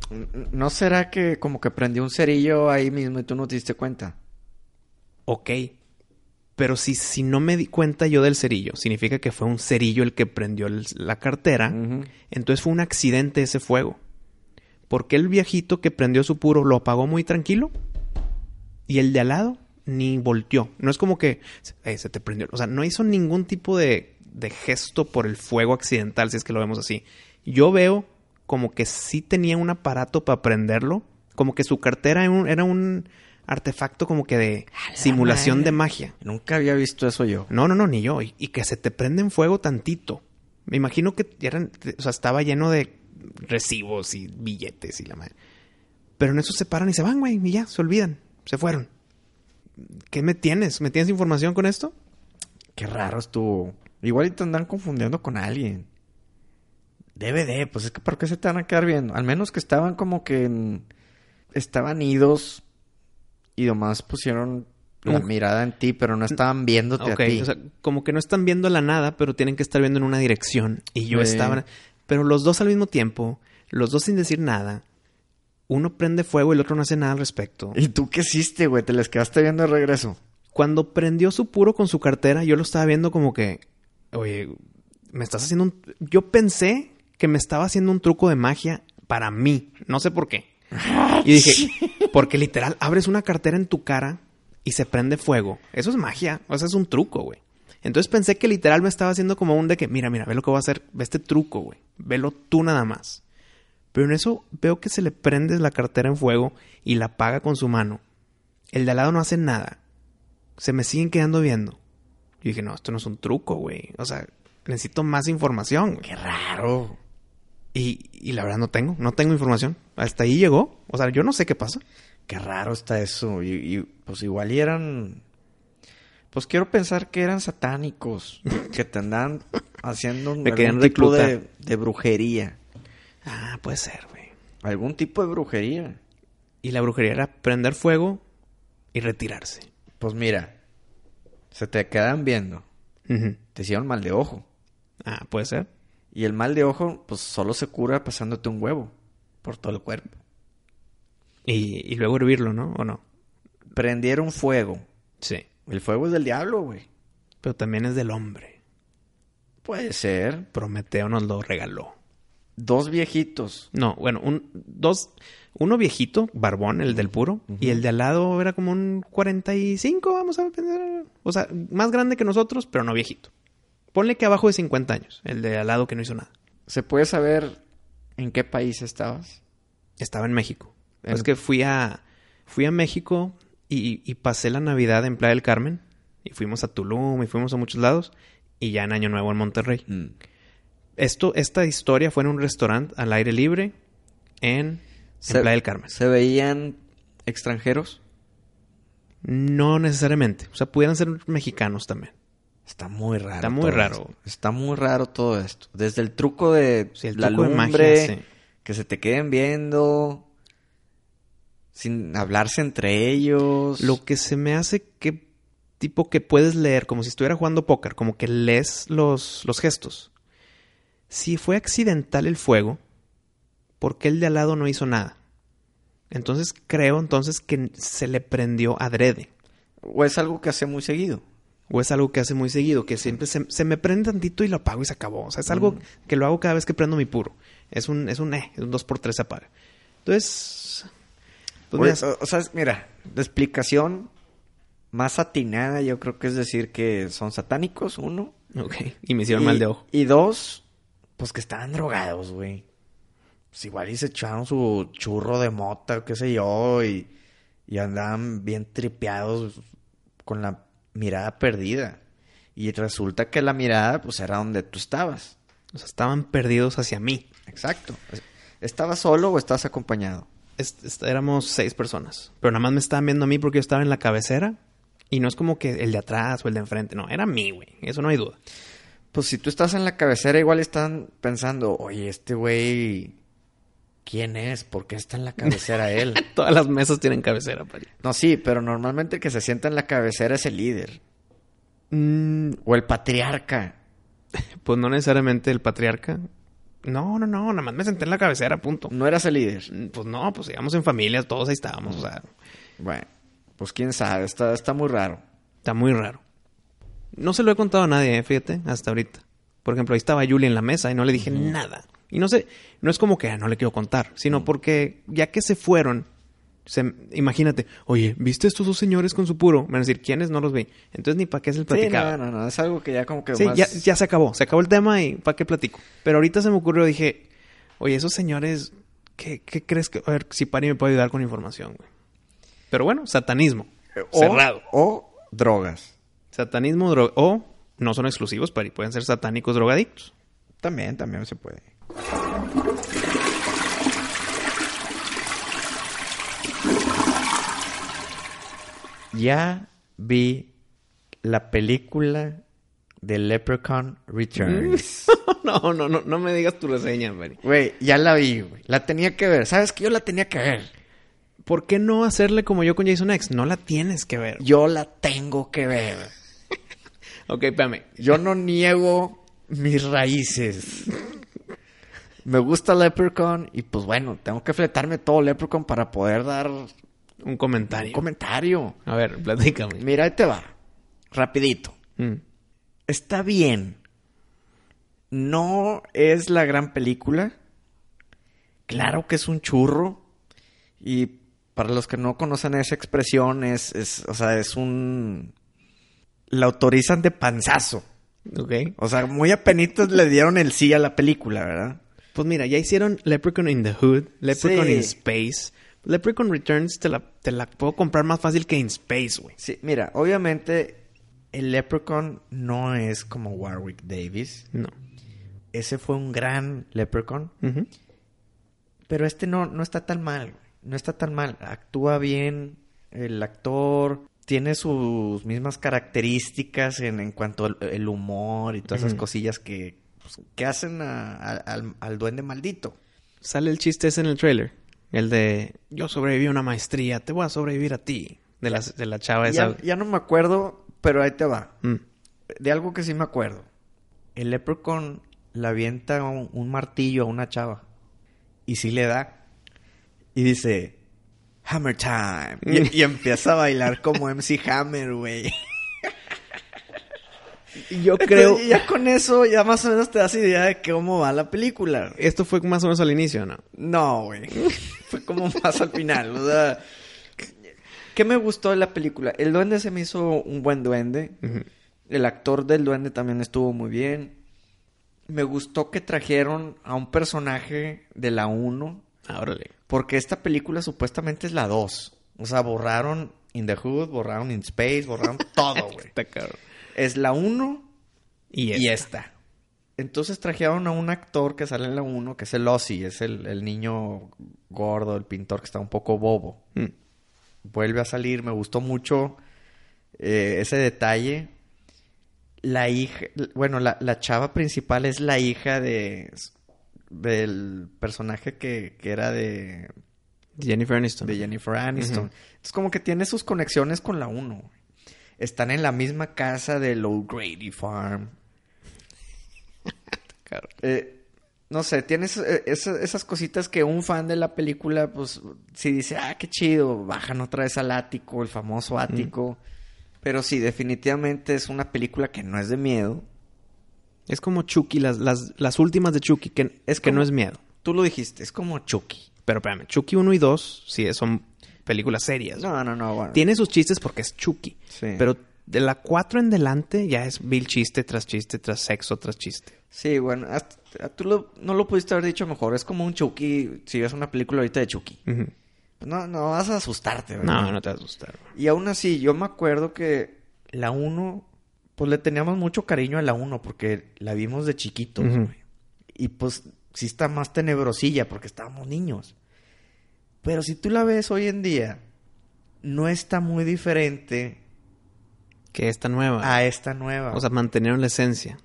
¿No será que como que prendió un cerillo ahí mismo y tú no te diste cuenta? Ok. Pero si, si no me di cuenta yo del cerillo, significa que fue un cerillo el que prendió la cartera. Entonces fue un accidente ese fuego. ¿Por qué el viejito que prendió su puro lo apagó muy tranquilo? Y el de al lado ni volteó. No es como que eh, se te prendió. O sea, no hizo ningún tipo de, de, gesto por el fuego accidental, si es que lo vemos así. Yo veo como que sí tenía un aparato para prenderlo. Como que su cartera era un, artefacto como que de simulación de magia. Nunca había visto eso yo. No, no, no, ni yo. Y, y que se te prende en fuego tantito. Me imagino que eran, o sea, estaba lleno de recibos y billetes y la madre. Pero en eso se paran y se van, güey, y ya, se olvidan, se fueron. ¿Qué me tienes? ¿Me tienes información con esto? Qué raro estuvo. Igual te andan confundiendo con alguien. Debe de, pues es que ¿por qué se te van a quedar viendo? Al menos que estaban como que estaban idos y nomás pusieron la mirada en ti, pero no estaban viéndote a ti. O sea, como que no están viendo la nada, pero tienen que estar viendo en una dirección. Y yo estaba. Pero los dos al mismo tiempo, los dos sin decir nada, uno prende fuego y el otro no hace nada al respecto. ¿Y tú qué hiciste, güey? ¿Te les quedaste viendo de regreso? Cuando prendió su puro con su cartera, yo lo estaba viendo como que, oye, me estás haciendo un... Yo pensé que me estaba haciendo un truco de magia para mí. No sé por qué. Y dije, porque literal, abres una cartera en tu cara y se prende fuego. Eso es magia. O sea, es un truco, güey. Entonces pensé que literal me estaba haciendo como un de que, mira, mira, ve lo que voy a hacer. Ve este truco, güey. Velo tú nada más. Pero en eso veo que se le prende la cartera en fuego y la apaga con su mano. El de al lado no hace nada. Se me siguen quedando viendo. Yo dije, no, esto no es un truco, güey. O sea, necesito más información. Qué raro. Y, y, la verdad no tengo, no tengo información. Hasta ahí llegó. O sea, yo no sé qué pasa. Qué raro está eso. Y, y pues igual y eran... Pues quiero pensar que eran satánicos. que te andan haciendo un tipo de, de brujería. Ah, puede ser, güey. Algún tipo de brujería. Y la brujería era prender fuego y retirarse. Pues mira, se te quedan viendo. Te hicieron mal de ojo. Ah, puede ser. Y el mal de ojo, pues solo se cura pasándote un huevo por todo el cuerpo. Y, y luego hervirlo, ¿no? ¿O no? Prendieron fuego. Sí. El fuego es del diablo, güey. Pero también es del hombre. Puede ser. Prometeo nos lo regaló. Dos viejitos. No, bueno, un, dos, uno viejito, barbón, el del puro, y el de al lado era como un 45, vamos a pensar. O sea, más grande que nosotros, pero no viejito. Ponle que abajo de 50 años, el de al lado que no hizo nada. ¿Se puede saber en qué país estabas? Estaba en México. Es que fui a, fui a México y, y pasé la Navidad en Playa del Carmen. Y fuimos a Tulum y fuimos a muchos lados. Y ya en Año Nuevo en Monterrey. Mm. Esto, esta historia fue en un restaurante al aire libre en, en Playa del Carmen. ¿Se veían extranjeros? No necesariamente. O sea, pudieran ser mexicanos también. Está muy raro. Está muy raro. esto. Está muy raro todo esto. Desde el truco de Sí, el la truco de lumbre, magia, sí. que se te queden viendo, sin hablarse entre ellos. Lo que se me hace que tipo que puedes leer como si estuviera jugando póker, como que lees los, los gestos. Si fue accidental el fuego, ¿por qué el de al lado no hizo nada? Entonces creo entonces que se le prendió adrede. O es algo que hace muy seguido. O es algo que hace muy seguido, que siempre se, se me prende tantito y lo apago y se acabó. O sea, es algo Mm. que lo hago cada vez que prendo mi puro. Es un, es un eh, es un 2x3 se apaga. Entonces, pues Oye, o, o sea, mira, la explicación más atinada yo creo que es decir que son satánicos, uno. ok, y me hicieron y, mal de ojo. Y dos, pues que estaban drogados, güey. Pues igual y se echaron su churro de mota, qué sé yo, y, y andaban bien tripeados con la mirada perdida. Y resulta que la mirada, pues era donde tú estabas. O sea, estaban perdidos hacia mí. Exacto. ¿Estabas solo o estabas acompañado? Est- est- éramos seis personas. Pero nada más me estaban viendo a mí porque yo estaba en la cabecera. Y no es como que el de atrás o el de enfrente. No, era mí, güey. Eso no hay duda. Pues si tú estás en la cabecera, igual están pensando, oye, este güey, ¿quién es? ¿Por qué está en la cabecera él? Todas las mesas tienen cabecera, pari. no, sí, pero normalmente el que se sienta en la cabecera es el líder. Mm, O el patriarca. pues no necesariamente el patriarca. No, no, no. Nada más me senté en la cabecera, punto. No eras el líder. Mm, Pues no, pues íbamos en familia, todos ahí estábamos. O sea, Bueno, pues quién sabe, está, está muy raro. está muy raro. No se lo he contado a nadie, eh, fíjate, hasta ahorita. Por ejemplo, ahí estaba Julie en la mesa y no le dije nada. Y no sé, no es como que ah, no le quiero contar, sino porque ya que se fueron, se, imagínate, oye, ¿viste estos dos señores con su puro? Me van a decir, ¿quiénes? No los vi. Entonces ni para qué se el Sí, platicaba. no, no, no, es algo que ya como que Sí, más... ya, ya se acabó, se acabó el tema y ¿para qué platico? Pero ahorita se me ocurrió, dije, oye, esos señores, ¿qué, qué crees que...? A ver, si Pari me puede ayudar con información, güey. Pero bueno, satanismo. o, cerrado. O drogas. Satanismo, dro- o no son exclusivos, Pari, pueden ser satánicos drogadictos. También, también se puede. Ya vi la película de Leprechaun Returns. no, no, no, no me digas tu reseña, Pari. Güey, ya la vi, güey. La tenía que ver. ¿Sabes que Yo la tenía que ver. ¿Por qué no hacerle como yo con Jason X? No la tienes que ver. Yo la tengo que ver. Ok, espérame. Yo no niego mis raíces. Me gusta Leprechaun y pues bueno, tengo que fletarme todo Leprechaun para poder dar un Un comentario. comentario. A ver, platícame. Mira, ahí te va. Rapidito. Mm. Está bien. No es la gran película. Claro que es un churro. Y para los que no conocen esa expresión, es, es o sea, es un... La autorizan de panzazo. Ok. O sea, muy apenitas le dieron el sí a la película, ¿verdad? Pues mira, ya hicieron Leprechaun in the Hood, Leprechaun Sí. in Space. Leprechaun Returns te la, te la puedo comprar más fácil que in Space, güey. Sí, mira, obviamente el Leprechaun no es como Warwick Davis. No. Ese fue un gran Leprechaun. Pero este no, no está tan mal. güey. No está tan mal. Actúa bien el actor. Tiene sus mismas características en, en cuanto al el humor y todas esas cosillas que, pues, que hacen a- a- al, al duende maldito. Sale el chiste ese en el trailer. El de yo sobreviví a una maestría, te voy a sobrevivir a ti. De la, de la chava esa. Ya, ya no me acuerdo, pero ahí te va. Mm. De algo que sí me acuerdo. El Leprechaun le avienta un, un martillo a una chava. Y sí le da. Y dice... Hammer time. Y, y empieza a bailar como MC Hammer, güey. Yo creo. Entonces, ya con eso ya más o menos te das idea de cómo va la película. Esto fue más o menos al inicio, ¿no? No, güey. Fue como más al final. O sea... ¿Qué me gustó de la película? El duende se me hizo un buen duende. El actor del duende también estuvo muy bien. Me gustó que trajeron a un personaje de la 1. Ah, órale. Porque esta película supuestamente es la 2. O sea, borraron In the Hood, borraron In Space, borraron todo, güey. Está cabrón. Es la 1 Y, y esta. Entonces trajeron a un actor que sale en la 1, que es el Ozzy, es el, el niño gordo, el pintor que está un poco bobo. Mm. Vuelve a salir, me gustó mucho eh, ese detalle. La hija, bueno, la, la chava principal es la hija de del personaje que, que era de, Jennifer Aniston. de Jennifer Aniston. Es como que tiene sus conexiones con la 1. Están en la misma casa de Low Grady Farm. Eh, no sé, tienes eh, esa- esas cositas que un fan de la película, pues, si dice, ah, qué chido, bajan otra vez al ático, el famoso ático. Pero sí, definitivamente es una película que no es de miedo. Es como Chucky, las, las, las últimas de Chucky, que, Es es que como- no es miedo. Tú lo dijiste, es como Chucky. Pero espérame, Chucky 1 y 2 sí son películas serias. No, no, no, bueno. Tiene sus chistes porque es Chucky. Sí. Pero de la 4 en delante ya es vil chiste tras chiste, tras sexo, tras chiste. Sí, bueno, hasta- tú lo- no lo pudiste haber dicho mejor. Es como un Chucky, si ves una película ahorita de Chucky. No, no vas a asustarte, ¿verdad? No, no te vas a asustar. Y aún así, yo me acuerdo que la 1, pues le teníamos mucho cariño a la 1 porque la vimos de chiquitos, güey. Y pues sí está más tenebrosilla porque estábamos niños. Pero si tú la ves hoy en día, no está muy diferente Que esta nueva. a esta nueva. o sea, mantenieron la esencia.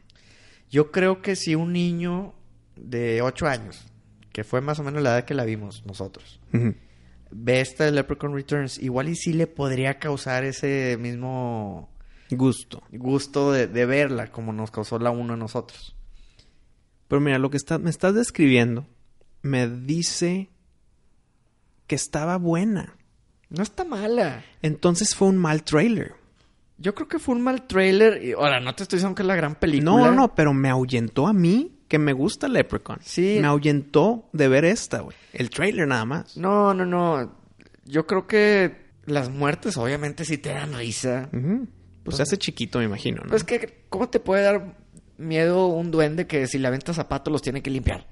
yo creo que si un niño de 8 años, que fue más o menos la edad que la vimos nosotros, ve esta de Leprechaun Returns, igual y sí le podría causar ese mismo Gusto. gusto de, de verla como nos causó la 1 a nosotros. Pero mira, lo que está, me estás describiendo me dice estaba buena. No está mala. Entonces fue un mal trailer. Yo creo que fue un mal trailer. Y ahora, no te estoy diciendo que es la gran película. No, no, pero me ahuyentó a mí que me gusta Leprechaun. Sí. Me ahuyentó de ver esta, güey. El trailer nada más. No, no, no. Yo creo que las muertes obviamente sí te dan risa. Pues se hace chiquito, me imagino, ¿no? Pues que, ¿cómo te puede dar miedo un duende que si le aventas zapatos los tiene que limpiar?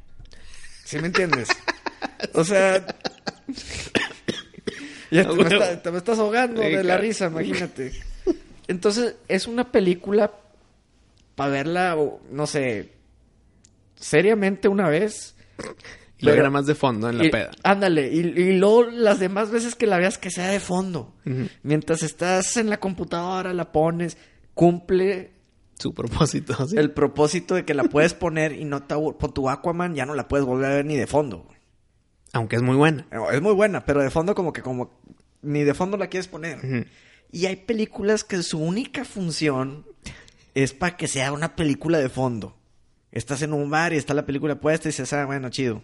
¿Sí me entiendes? o sea... ya te, me está- te me estás ahogando de la risa, imagínate. Entonces, es una película para verla, no sé, seriamente una vez. y era más de fondo en la Y- peda. Ándale, y, y luego las demás veces que la veas que sea de fondo. Mientras estás en la computadora, la pones, cumple Su propósito. ¿sí? el propósito de que la puedes poner y no te por tu Aquaman ya no la puedes volver a ver ni de fondo. güey. Aunque es muy buena. Es muy buena, pero de fondo como que como ni de fondo la quieres poner. Y hay películas que su única función es para que sea una película de fondo. Estás en un bar y está la película puesta y dices, ah, bueno, chido.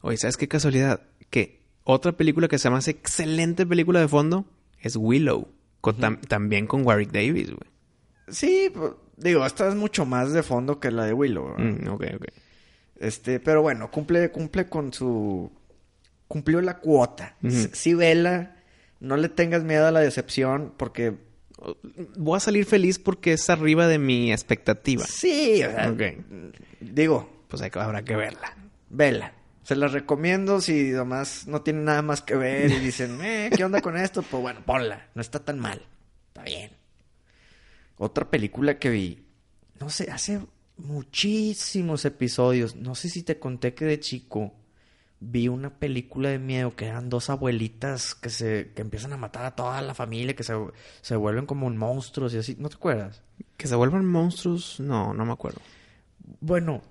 Oye, ¿sabes qué casualidad? Que otra película que se llama excelente película de fondo es Willow. Con tam- también con Warwick Davis, güey. Sí, pues, digo, esta es mucho más de fondo que la de Willow. Mm, ok, ok. Este, pero bueno, cumple, cumple con su. Cumplió la cuota. Ujú. S- Sí, vela. No le tengas miedo a la decepción, porque. Voy a salir feliz porque es arriba de mi expectativa. Sí, o sea, digo, Pues hay que- habrá que verla. vela. Se las recomiendo si nomás no tienen nada más que ver y dicen, eh, ¿qué onda con esto? Pues bueno, ponla. No está tan mal. Está bien. Otra película que vi, no sé, hace muchísimos episodios. No sé si te conté que de chico vi una película de miedo que eran dos abuelitas que se que empiezan a matar a toda la familia, que se, se vuelven como monstruos y así. ¿No te acuerdas? Que se vuelvan monstruos, no, no me acuerdo. Bueno,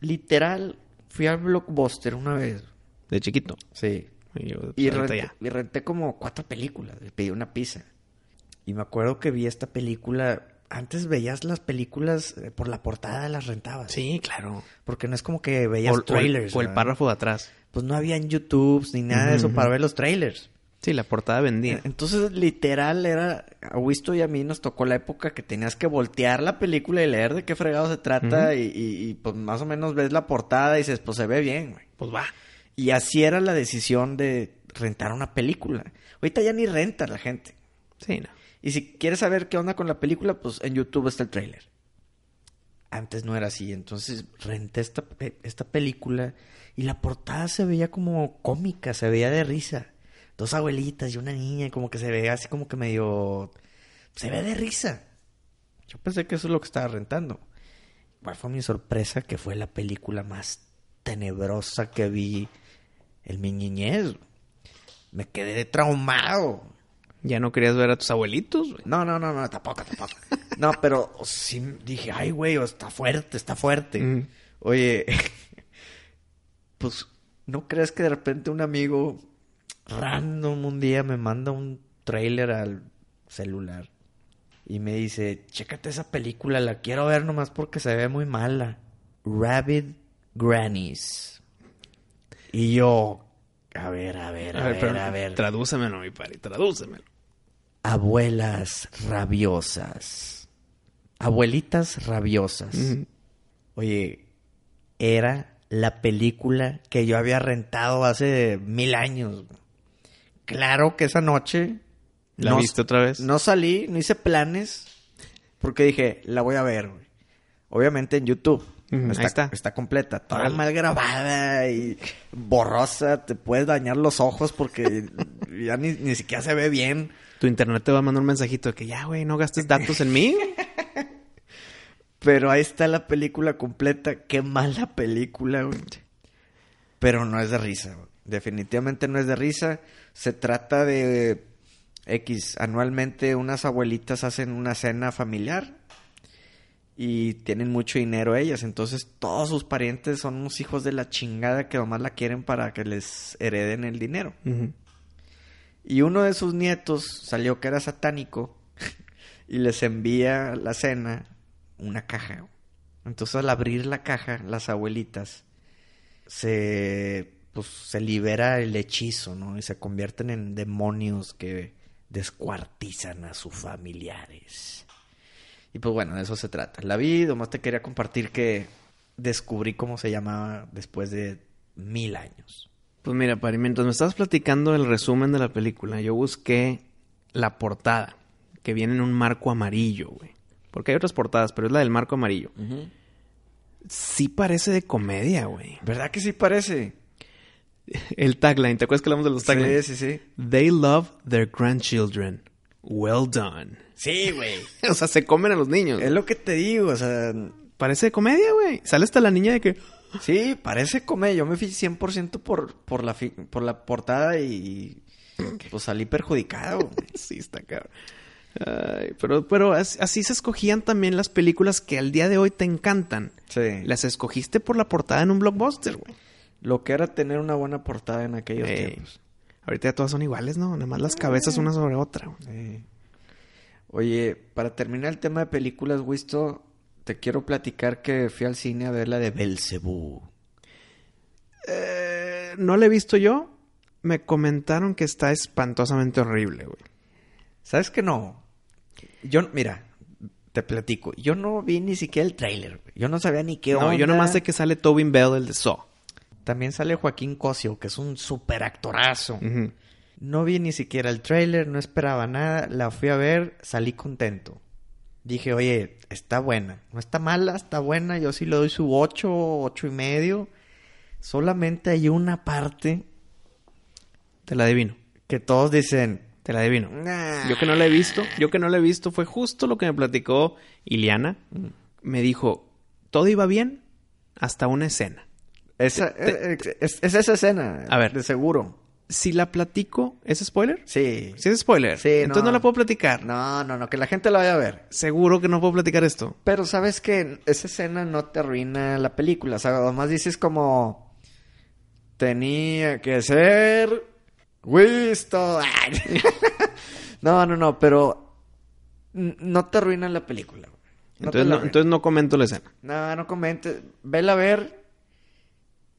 literal, fui al blockbuster una vez. De chiquito. Sí. Y, yo, Y renté, ya. y renté como cuatro películas. Le pedí una pizza. Y me acuerdo que vi esta película. Antes veías las películas eh, por la portada, las rentabas. Sí, claro. Porque no es como que veías O, o el- trailers. o el párrafo de atrás. Pues no había en YouTube ni nada de eso para ver los trailers. Sí, la portada vendía. Entonces, literal, era. A Wisto y a mí nos tocó la época que tenías que voltear la película y leer de qué fregado se trata. Y, y- y, pues más o menos ves la portada y dices, pues se ve bien, güey. Pues va. Y así era la decisión de rentar una película. Ahorita ya ni renta la gente. Sí, no. Y si quieres saber qué onda con la película, pues en YouTube está el tráiler. antes no era así. Entonces renté esta, esta película y la portada se veía como cómica, se veía de risa. Dos abuelitas y una niña, como que se veía así como que medio... Se ve de risa. Yo pensé que eso es lo que estaba rentando. ¿Cuál fue mi sorpresa? Que fue la película más tenebrosa que vi en mi niñez. Me quedé traumado. Ya no querías ver a tus abuelitos, güey. No, no, no, no, tampoco, tampoco. No, pero sí dije, ay, güey, está fuerte, está fuerte. Mm. Oye, pues, ¿no crees que de repente un amigo random un día me manda un trailer al celular y me dice, chécate esa película, la quiero ver nomás porque se ve muy mala. Rabbit Grannies. Y yo, a ver, a ver, a, ver, pero a ver. Tradúcemelo, mi pari, tradúcemelo. Abuelas rabiosas. Abuelitas rabiosas. Oye, era la película que yo había rentado hace mil años. Claro que esa noche ¿La no, viste otra vez? no salí, no hice planes, porque dije, la voy a ver. Obviamente en YouTube. Ahí está, está. completa, toda mal grabada y borrosa. Te puedes dañar los ojos porque ya ni, ni siquiera se ve bien. Tu internet te va a mandar un mensajito de que ya, güey, no gastes datos en mí. Pero ahí está la película completa. Qué mala película, güey. Pero no es de risa, güey. Definitivamente no es de risa. Se trata de X. Anualmente unas abuelitas hacen una cena familiar. Y tienen mucho dinero ellas. Entonces todos sus parientes son unos hijos de la chingada que nomás la quieren para que les hereden el dinero. Y uno de sus nietos salió que era satánico y les envía la cena una caja. Entonces al abrir la caja, las abuelitas se pues se libera el hechizo, ¿no? Y se convierten en demonios que descuartizan a sus familiares. Y pues bueno, de eso se trata. La vi, nomás te quería compartir que descubrí cómo se llamaba después de mil años. Pues mira, Pari, mientras me estabas platicando el resumen de la película, yo busqué la portada, que viene en un marco amarillo, güey. Porque hay otras portadas, pero es la del marco amarillo. Sí parece de comedia, güey. ¿Verdad que sí parece? El tagline, ¿te acuerdas que hablamos de los taglines? Sí, sí, sí. They love their grandchildren. Well done. Sí, güey. o sea, se comen a los niños. Es lo que te digo, o sea, Parece comedia, güey. Sale hasta la niña de que... sí, parece comedia. Yo me fui 100% por, por, la fi- por la portada y pues salí perjudicado. güey. sí, está cabrón. Ay, pero, pero as- así se escogían también las películas que al día de hoy te encantan. Sí. Las escogiste por la portada en un blockbuster, güey. Lo que era tener una buena portada en aquellos Ey. tiempos. Ahorita ya todas son iguales, ¿no? Nada más las cabezas una sobre otra. güey. Oye, para terminar el tema de películas, Wisto, te quiero platicar que fui al cine a ver la de Belcebú. Eh, no la he visto yo. Me comentaron que está espantosamente horrible, güey. ¿Sabes que no? Yo, mira, te platico. Yo no vi ni siquiera el tráiler. Yo no sabía ni qué No, onda. yo nomás sé que sale Tobin Bell, el de Saw. También sale Joaquín Cosio, que es un super actorazo. No vi ni siquiera el tráiler, no esperaba nada. La fui a ver, salí contento. Dije, oye, está buena. No está mala, está buena. Yo sí le doy su 8, ocho y medio. Solamente hay una parte Te la adivino. que todos dicen... Te la adivino. "Nah". Yo que no la he visto, yo que no la he visto, fue justo lo que me platicó Iliana. Me dijo, todo iba bien hasta una escena. Esa, eh, es, es esa escena. A ver. De seguro. Si la platico, ¿es spoiler? Sí. Si es spoiler. Sí, Entonces no. no la puedo platicar. No, no, no, que la gente la vaya a ver. Seguro que no puedo platicar esto. Pero sabes que esa escena no te arruina la película. O sea, además dices como... Tenía que ser... Wisto. No, no, no, pero... No te arruina la película. No entonces, no, arruina. entonces no comento la escena. No, no comentes. Vela a ver.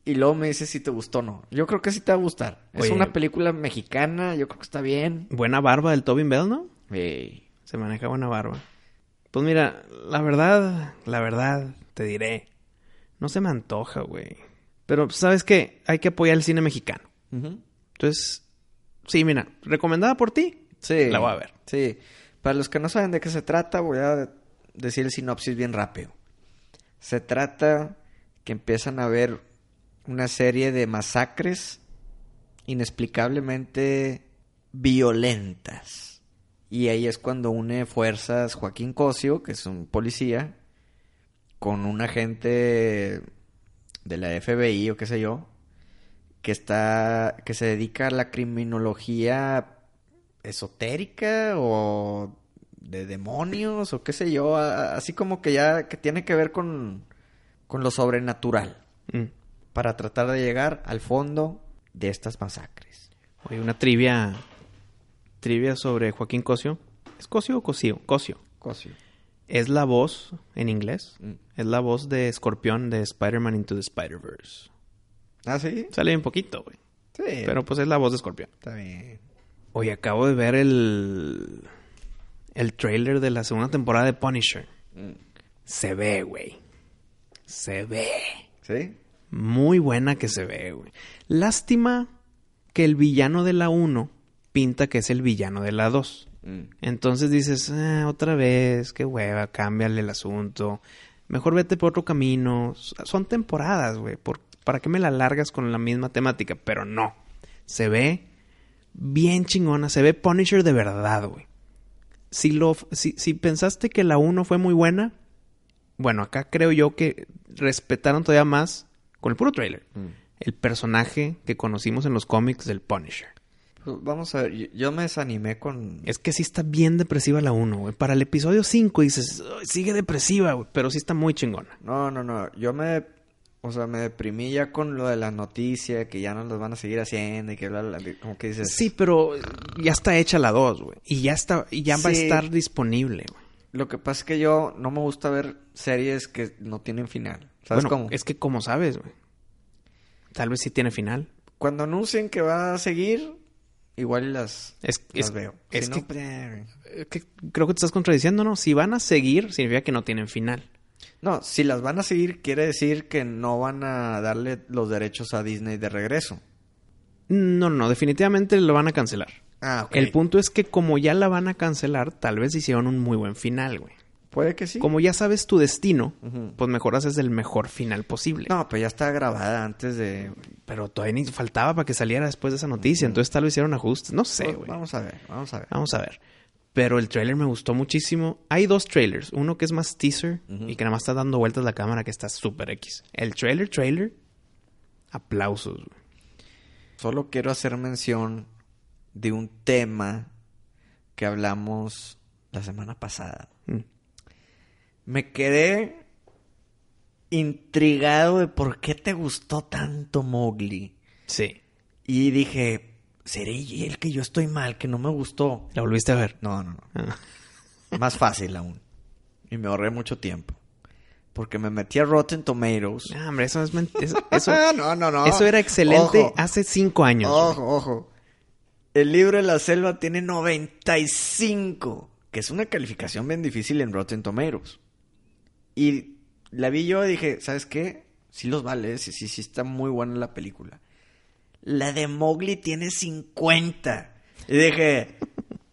Y luego me dices si te gustó o no. Yo creo que sí te va a gustar. Es una película mexicana. Yo creo que está bien. Buena barba del Tobin Bell, ¿no? Ey. Se maneja buena barba. Pues mira, la verdad, la verdad, te diré. No se me antoja, güey. Pero, ¿sabes qué? Hay que apoyar el cine mexicano. Entonces, sí, mira, recomendada por ti. Sí. La voy a ver. Sí. Para los que no saben de qué se trata, voy a decir el sinopsis bien rápido. Se trata que empiezan a haber una serie de masacres inexplicablemente violentas. Y ahí es cuando une fuerzas Joaquín Cosio, que es un policía, con un agente de la FBI o qué sé yo, que está que se dedica a la criminología esotérica o de demonios o qué sé yo, así como que ya que tiene que ver con con lo sobrenatural Mm. Para tratar de llegar al fondo de estas masacres. Oye, una trivia. Trivia sobre Joaquín Cosio. ¿Es Cosio o Cosio? Cosio. Cosio. Es la voz, en inglés, Mm. es la voz de Escorpión de Spider-Man Into the Spider-Verse. ¿Ah, sí? Sale un poquito, güey. Sí. Pero pues es la voz de Escorpión. está bien. Oye, acabo de ver el. El trailer de la segunda temporada de Punisher. Mm. Se ve, güey. Se ve. ¿Sí? Muy buena que se ve, güey. Lástima que el villano de la 1 pinta que es el villano de la 2. Mm. Entonces dices, "Ah, otra vez, qué hueva, cámbiale el asunto. Mejor vete por otro camino. Son temporadas, güey. ¿Por- ¿Para qué me la largas con la misma temática? Pero no. Se ve bien chingona. Se ve Punisher de verdad, güey. Si, lo, si, si pensaste que la 1 fue muy buena, bueno, acá creo yo que respetaron todavía más con el puro trailer. Mm. El personaje que conocimos en los cómics del Punisher. Pues vamos a ver, yo, me desanimé con... Es que sí está bien depresiva la 1, güey. Para el episodio 5 dices, "Ay, sigue depresiva, güey. Pero sí está muy chingona. No, no, no. Yo me... O sea, me deprimí ya con lo de la noticia, que ya no los van a seguir haciendo y que bla, bla, bla, como que dices... Sí, pero ya está hecha la 2, güey. Y ya está, y ya va a estar disponible, güey. Lo que pasa es que yo no me gusta ver series que no tienen final. ¿Sabes Bueno, cómo? es que como sabes, güey. Tal vez sí tiene final. Cuando anuncien que va a seguir, igual las, Es, las es- veo. es Si que, no, que creo que te estás contradiciendo, ¿no? Si van a seguir, significa que no tienen final. no, si las van a seguir, quiere decir que no van a darle los derechos a Disney de regreso. No, no, definitivamente lo van a cancelar. Ah, ok. El punto es que como ya la van a cancelar, tal vez hicieron un muy buen final, güey. Puede que sí. Como ya sabes tu destino, pues mejor haces el mejor final posible. No, pues ya está grabada antes de... Pero todavía ni faltaba para que saliera después de esa noticia. Entonces tal vez hicieron ajustes. No sé, Pues, güey. vamos a ver, vamos a ver. Vamos a ver. Pero el trailer me gustó muchísimo. Hay dos trailers. Uno que es más teaser y que nada más está dando vueltas la cámara que está súper X. El trailer, trailer. Aplausos. güey. Solo quiero hacer mención de un tema que hablamos la semana pasada. Mm. Me quedé intrigado de por qué te gustó tanto Mowgli. Sí. Y dije, ¿seré el que yo estoy mal, que no me gustó? ¿La volviste a ver? No, no, no. Ah. Más fácil aún. Y me ahorré mucho tiempo. Porque me metí a Rotten Tomatoes. Ah, hombre, eso es ment- eso, eso, Ah, no, no, no. eso era excelente Ojo. hace cinco años. güey. Ojo, ojo. El libro de la selva tiene 95, que es una calificación bien difícil en Rotten Tomatoes. Y la vi yo y dije, ¿sabes qué? Sí los vale, sí, sí, sí está muy buena la película. La de Mowgli tiene 50. Y dije,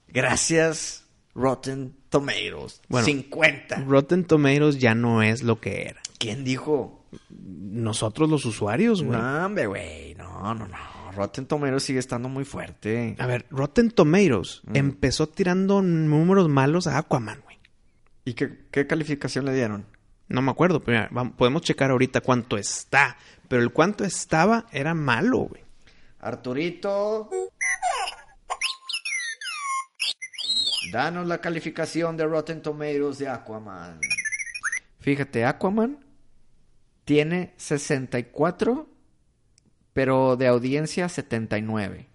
gracias Rotten Tomatoes. Bueno, 50. Rotten Tomatoes ya no es lo que era. ¿Quién dijo? Nosotros los usuarios, güey. No, hombre, güey. No, no, no. Rotten Tomatoes sigue estando muy fuerte. A ver, Rotten Tomatoes Mm. empezó tirando números malos a Aquaman, güey. ¿Y qué, qué calificación le dieron? No me acuerdo, pero mira, podemos checar ahorita cuánto está. Pero el cuánto estaba era malo, güey. Arturito. Danos la calificación de Rotten Tomatoes de Aquaman. Fíjate, Aquaman tiene 64, pero de audiencia 79.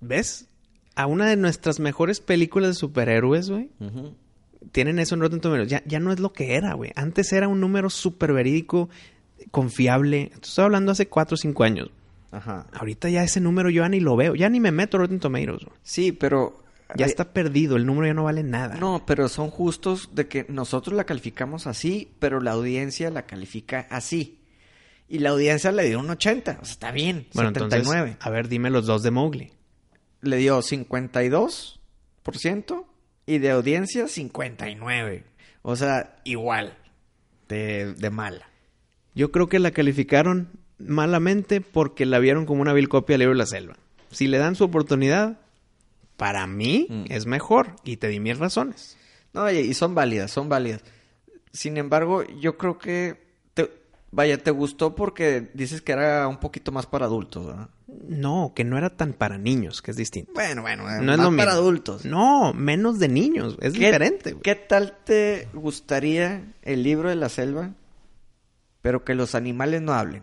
¿Ves? A una de nuestras mejores películas de superhéroes, güey, tienen eso en Rotten Tomatoes. Ya, ya no es lo que era, güey. Antes era un número súper verídico, confiable. Estoy hablando hace 4 o 5 años. Ajá. Ahorita ya ese número yo ya ni lo veo. Ya ni me meto Rotten Tomatoes, güey. Sí, pero... Ya Ay, está perdido. El número ya no vale nada. No, pero son justos de que nosotros la calificamos así, pero la audiencia la califica así. Y la audiencia le dio un 80, o sea, está bien, Bueno, 79. entonces, a ver, dime los dos de Mowgli. Le dio 52% y de audiencia 59. O sea, igual. de, de mala. Yo creo que la calificaron malamente porque la vieron como una vil copia del libro de la selva. Si le dan su oportunidad, para mí Mm. es mejor. Y te di mis razones. No, y, y son válidas, son válidas. Sin embargo, yo creo que, te- vaya, te gustó porque dices que era un poquito más para adultos, ¿verdad? No, que no era tan para niños, que es distinto. Bueno, bueno, No es lo mismo. para adultos. No, menos de niños. Es ¿Qué- diferente. güey. ¿Qué tal te gustaría el libro de la selva, pero que los animales no hablen?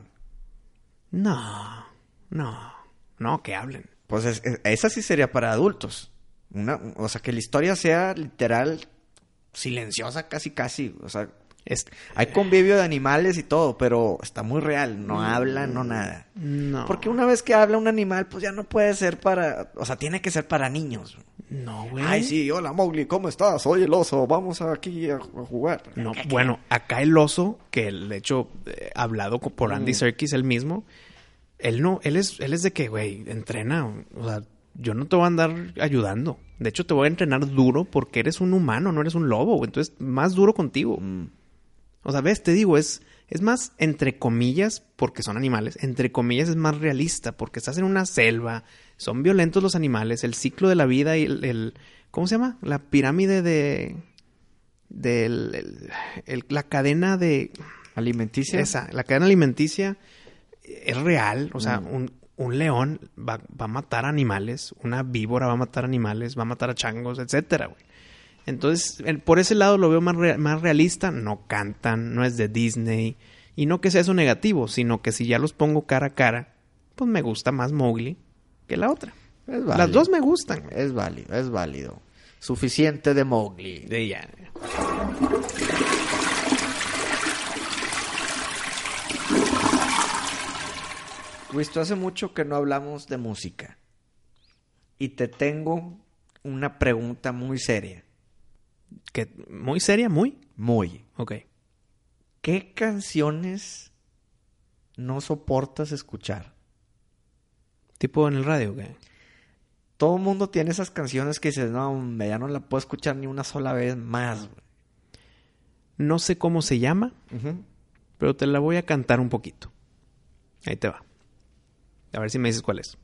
No, no, no, que hablen. Pues es- es- esa sí sería para adultos. Una, o sea, que la historia sea literal silenciosa casi casi. O sea, Es- hay convivio de animales y todo, pero está muy real. No habla, no nada. no. Porque una vez que habla un animal, pues ya no puede ser para... O sea, tiene que ser para niños. No, güey. Ay, sí, hola Mowgli, ¿cómo estás? Soy el oso, vamos aquí a, a jugar. No, bueno, acá el oso, que el- de hecho, eh, hablado por Andy Mm. Serkis, él mismo, él no, él es, él es de que, güey, entrena. O sea, yo no te voy a andar ayudando. De hecho, te voy a entrenar duro porque eres un humano, no eres un lobo. Entonces, más duro contigo. Mm. O sea, ves, te digo, es, es más entre comillas, porque son animales, entre comillas es más realista, porque estás en una selva, son violentos los animales, el ciclo de la vida y el, el- ¿cómo se llama? La pirámide de, del, el- el- la cadena de, ¿Alimenticia? esa, la cadena alimenticia es real, o sea, Mm. un, un león va, va a matar animales, una víbora va a matar animales, va a matar a changos, etcétera, güey. Entonces, por ese lado lo veo más, más realista. No cantan, no es de Disney. Y no que sea eso negativo, sino que si ya los pongo cara a cara, pues me gusta más Mowgli que la otra. Es Las dos me gustan. Es válido, es válido. Suficiente de Mowgli. De ya. Wisto, hace mucho que no hablamos de música. Y te tengo una pregunta muy seria. Que, muy seria, muy. Muy. Ok. ¿Qué canciones no soportas escuchar? Tipo en el radio, ¿qué? Todo el mundo tiene esas canciones que dices, no, ya no la puedo escuchar ni una sola vez más. güey". No sé cómo se llama, pero te la voy a cantar un poquito. Ahí te va. A ver si me dices cuál es.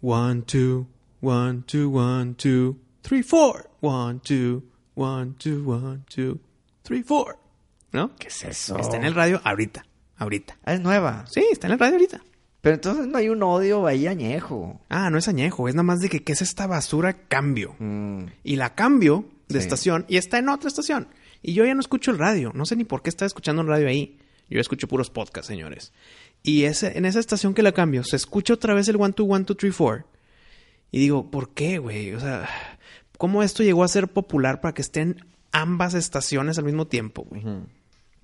One, two, one, two, one, two, three, four. One, two, one, two, one, two, three, four. ¿No? ¿Qué es eso? Está en el radio ahorita. Ahorita. Ah, es nueva. Sí, está en el radio ahorita. Pero entonces no hay un odio ahí añejo. Ah, no es añejo. Es nada más de que ¿qué es esta basura? Cambio. Mm, Y la cambio de Sí. estación y está en otra estación. Y yo ya no escucho el radio. No sé ni por qué estaba escuchando el radio ahí. Yo escucho puros podcasts, señores. Y ese, en esa estación que la cambio, se escucha otra vez el 1, 2, 1, 2, 3, 4. Y digo, ¿por qué, güey? O sea, ¿cómo esto llegó a ser popular para que estén ambas estaciones al mismo tiempo, güey?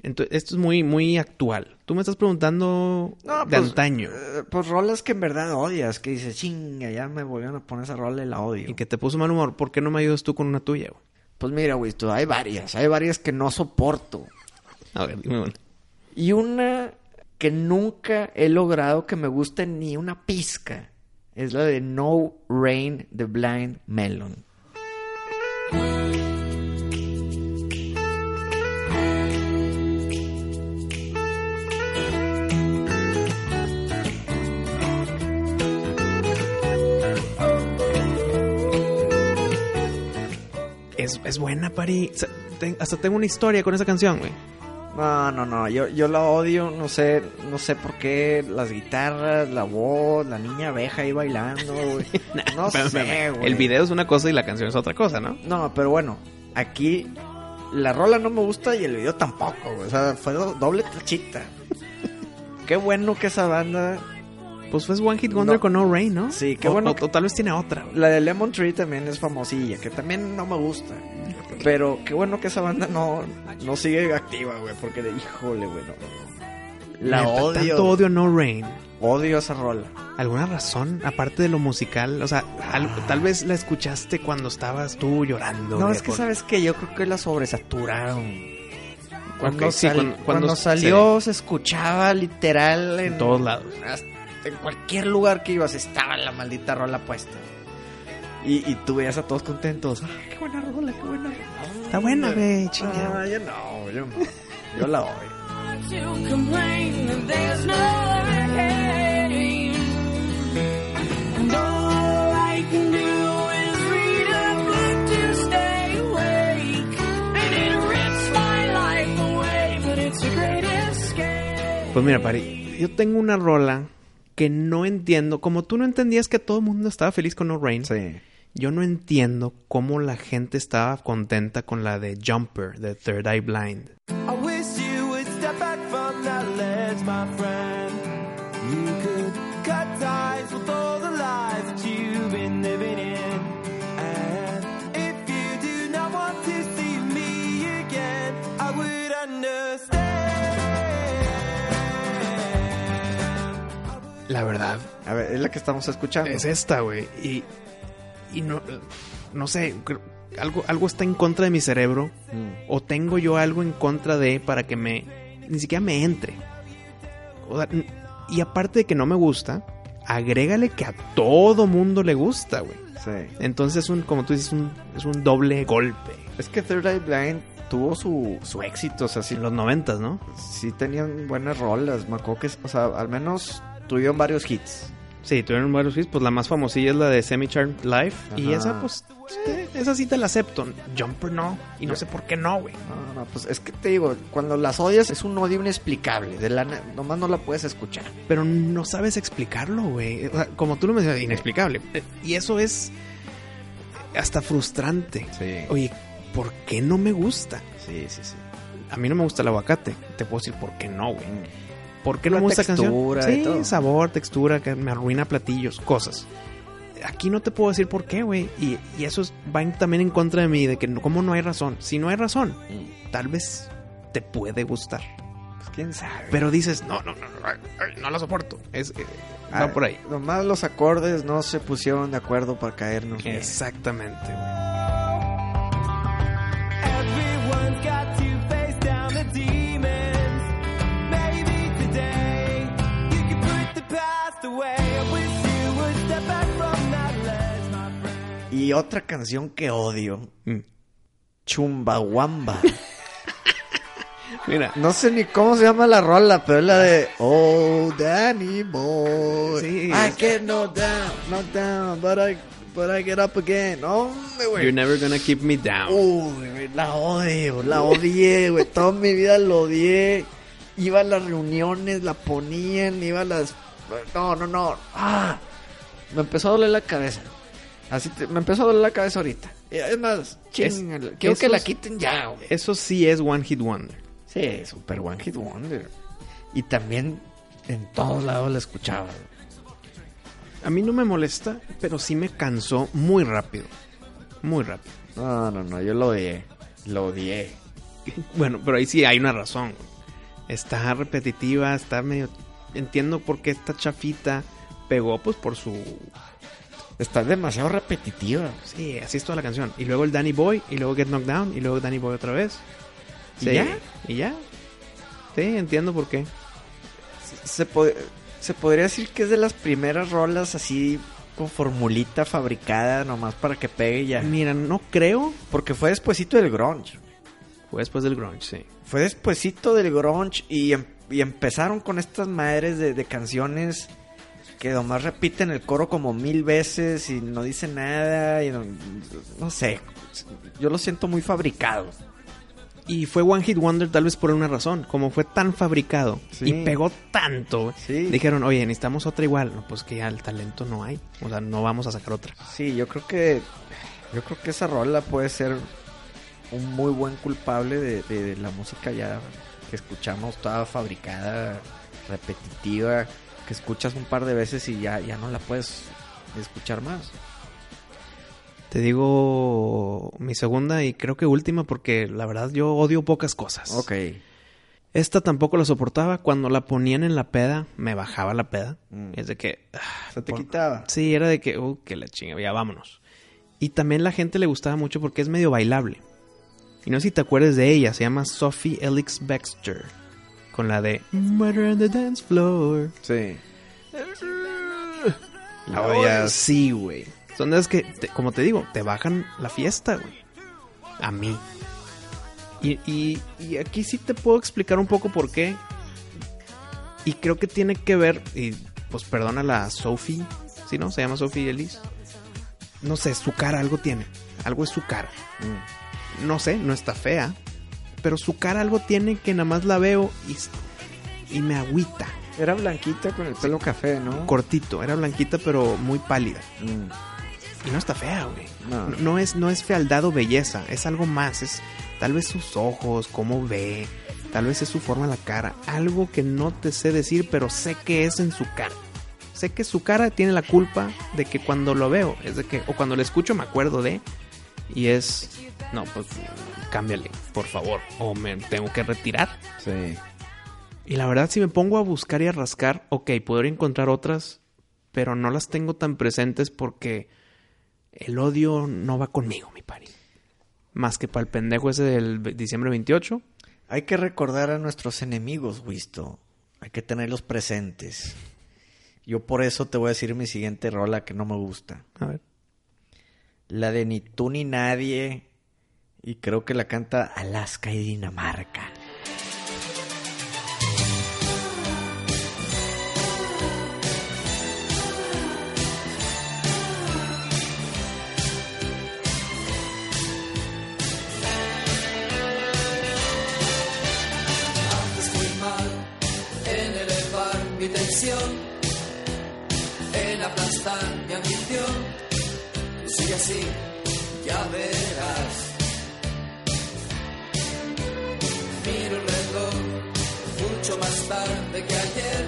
Entonces, esto es muy, muy actual. Tú me estás preguntando No, de pues, antaño. eh, pues rolas que en verdad odias, que dices, chinga, ya me volvieron a poner esa rola y la odio. Y que te puso mal humor. ¿Por qué no me ayudas tú con una tuya, güey? Pues mira, güey, tú, hay varias, hay varias que no soporto. A ver, dime una. Y una que nunca he logrado que me guste ni una pizca es la de No Rain de Blind Melon. Es, es buena, Pari. Hasta tengo una historia con esa canción, güey. No, no, no, yo, yo la odio, no sé, no sé por qué, las guitarras, la voz, la niña abeja ahí bailando, güey. No sé, güey. El video es una cosa y la canción es otra cosa, ¿no? No, pero bueno, aquí la rola no me gusta y el video tampoco, güey. O sea, fue do- doble tachita. Qué bueno que esa banda, Pues fue One Hit Wonder No. con No Rain, ¿no? Sí, qué O- bueno O, que- o tal vez tiene otra, güey. la de Lemon Tree también es famosilla, que también no me gusta. Pero qué bueno que esa banda no, no sigue activa, güey, porque de híjole, güey, no, no. La Neta, odio. Tanto odio a No Rain. Odio esa rola. ¿Alguna razón? Aparte de lo musical. O sea, al- tal vez la escuchaste cuando estabas tú llorando. No, güey, es que por- sabes que yo creo que la sobresaturaron. Cuando, sí, sal- cuando- cuando, cuando salió se escuchaba literal en, En todos lados. hasta en cualquier lugar que ibas estaba la maldita rola puesta. Y, y tú veías a todos contentos. ¡Ah, qué buena rola, qué buena rola! Está buena, güey, chinga. Ah, yo no, yo no. Yo la odio. to complain that there's no hurricane. And all I can do is read a book to stay awake. And it rips my life away, but it's a great escape. Pues mira, Pari, yo tengo una rola que no entiendo. Como tú no entendías que todo el mundo estaba feliz con No Rain, Sí. yo no entiendo cómo la gente estaba contenta con la de Jumper, de Third Eye Blind. I La verdad, A ver, es la que estamos escuchando. es esta, güey. Y, y no, no sé, algo, algo está en contra de mi cerebro. Mm. O tengo yo algo en contra de para que me... Ni siquiera me entre. O sea, y aparte de que no me gusta, agrégale que a todo mundo le gusta, güey. Sí. Entonces es un, como tú dices, un, es un doble golpe. Es que Third Eye Blind tuvo su, su éxito, o sea, sí, En los noventas, ¿no? sí tenían buenas rolas. Me acuerdo que, o sea, al menos tuvieron varios hits. Sí, tuvieron varios hits, pues la más famosilla es la de Semi Charmed Life. Y esa, pues, eh, esa sí te la acepto. Jumper no. Y no sé por qué no, güey. No, no, pues es que te digo, cuando las odias es un odio inexplicable. De la, nomás no la puedes escuchar. Pero no sabes explicarlo, güey. O sea, como tú lo mencionas, inexplicable. Eh, Y eso es hasta frustrante. Sí. Oye, ¿por qué no me gusta? Sí, sí, sí. A mí no me gusta el aguacate. Te puedo decir por qué no, güey. ¿Por qué no me gusta esta canción? Sí, todo. sabor, textura, que me arruina platillos, cosas. Aquí no te puedo decir por qué, güey. Y, y eso es- va también en contra de mí, de que no, cómo no hay razón. Si no hay razón, tal vez te puede gustar. Pues quién sabe. Pero dices, no, no, no, no, no la soporto. Es, eh, va Ah, por ahí. Nomás los acordes no se pusieron de acuerdo para caernos. Exactamente, güey. Y otra canción que odio, Mm. Chumbawamba. Mira, No sé ni cómo se llama la rola, pero es la de Oh Danny Boy. Sí. I get knocked down, knocked down, but I, but I get up again. You're never gonna keep me down. Uy, güey, la odio, la odié, güey. Toda mi vida lo odié. Iba a las reuniones, la ponían, iba a las. No, no, no. Ah, me empezó a doler la cabeza. Así te- me empezó a doler la cabeza ahorita. Y Es más, quiero que la quiten ya, güey. Eso sí es One Hit Wonder. Sí, super One Hit Wonder. Y también en todos lados la escuchaba. A mí no me molesta, pero sí me cansó muy rápido. Muy rápido. No, no, no, yo lo odié. Lo odié. Bueno, pero ahí sí hay una razón. Está repetitiva, está medio... Entiendo por qué esta chafita pegó, pues por su... Está demasiado repetitiva. Sí, así es toda la canción. Y luego el Danny Boy, y luego Get Knocked Down, y luego Danny Boy otra vez. ¿Y ya? Y ya. Sí, entiendo por qué. Se, po- se podría decir que es de las primeras rolas así con formulita fabricada nomás para que pegue ya. Mira, no creo. Porque fue despuesito del grunge. Fue después del grunge, sí. Fue despuesito del grunge y, em- y empezaron con estas madres de, de canciones que nomás repiten el coro como mil veces y no dicen nada y no, no sé. Yo lo siento muy fabricado. Y fue One Hit Wonder tal vez por una razón. Como fue tan fabricado Sí. y pegó tanto, Sí. dijeron, oye, necesitamos otra igual. No, pues que ya el talento no hay. O sea, no vamos a sacar otra. Sí, yo creo que yo creo que esa rola puede ser un muy buen culpable de, de la música ya que escuchamos toda fabricada, repetitiva, que escuchas un par de veces y ya, ya no la puedes escuchar más. Te digo mi segunda y creo que última porque la verdad yo odio pocas cosas. Ok. Esta tampoco la soportaba. Cuando la ponían en la peda, me bajaba la peda. Mm. Es de que... ah, Se te por- quitaba. Sí, era de que, uh, que la chinga, ya vámonos. Y también la gente le gustaba mucho porque es medio bailable. Y no sé si te acuerdas de ella, se llama Sophie Elix Baxter. Con la de Murder on the Dance Floor. Sí. La odias. Sí, güey. Son de esas que, te- como te digo, te bajan la fiesta, güey. A mí. Y, y- y aquí sí te puedo explicar un poco por qué. Y creo que tiene que ver, y pues perdona la Sophie, ¿sí no? Se llama Sophie Elise. No sé, su cara algo tiene. Algo es su cara. No sé, no está fea. Pero su cara algo tiene que nada más la veo y, me agüita. Era blanquita con el pelo café, ¿no? Cortito, era blanquita pero muy pálida. Mm. Y no está fea, güey. No. No, no es, no es fealdad o belleza, es algo más. Es tal vez sus ojos, cómo ve, tal vez es su forma de la cara. Algo que no te sé decir, pero sé que es en su cara. Sé que su cara tiene la culpa de que cuando lo veo, es de que, o cuando lo escucho me acuerdo de, y es, no, pues cámbiale, por favor, o me tengo que retirar. Sí. Y la verdad, si me pongo a buscar y a rascar, ok, podría encontrar otras, pero no las tengo tan presentes porque el odio no va conmigo, mi pari. Más que para el pendejo ese del diciembre 28. Hay que recordar a nuestros enemigos, Wisto. Hay que tenerlos presentes. Yo por eso te voy a decir mi siguiente rola que no me gusta. A ver. La de Ni tú ni nadie. Y creo que la canta Alaska y Dinamarca. En. Sigue así, ya verás. Miro el reloj mucho más tarde que ayer.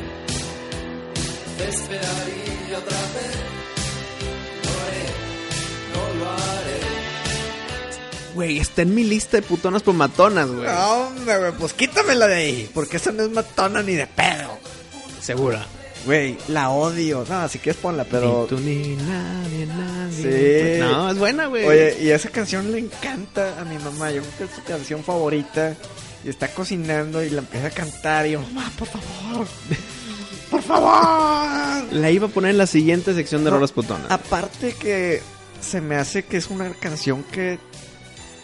Te esperaría otra vez. No haré, no lo haré. Güey, está en mi lista de putonas por matonas, güey. hombre, güey, pues quítamela de ahí. Porque esa no es matona ni de pedo. Segura. Güey, la odio. No, si quieres ponla, pero... Ni tú ni nadie, nadie. Sí. No, es buena, güey. Oye, y esa canción le encanta a mi mamá. Yo creo que es su canción favorita. Y está cocinando y la empieza a cantar. Y yo, mamá, por favor. Por favor. La iba a poner en la siguiente sección de No, rolas putonas. Aparte que se me hace que es una canción que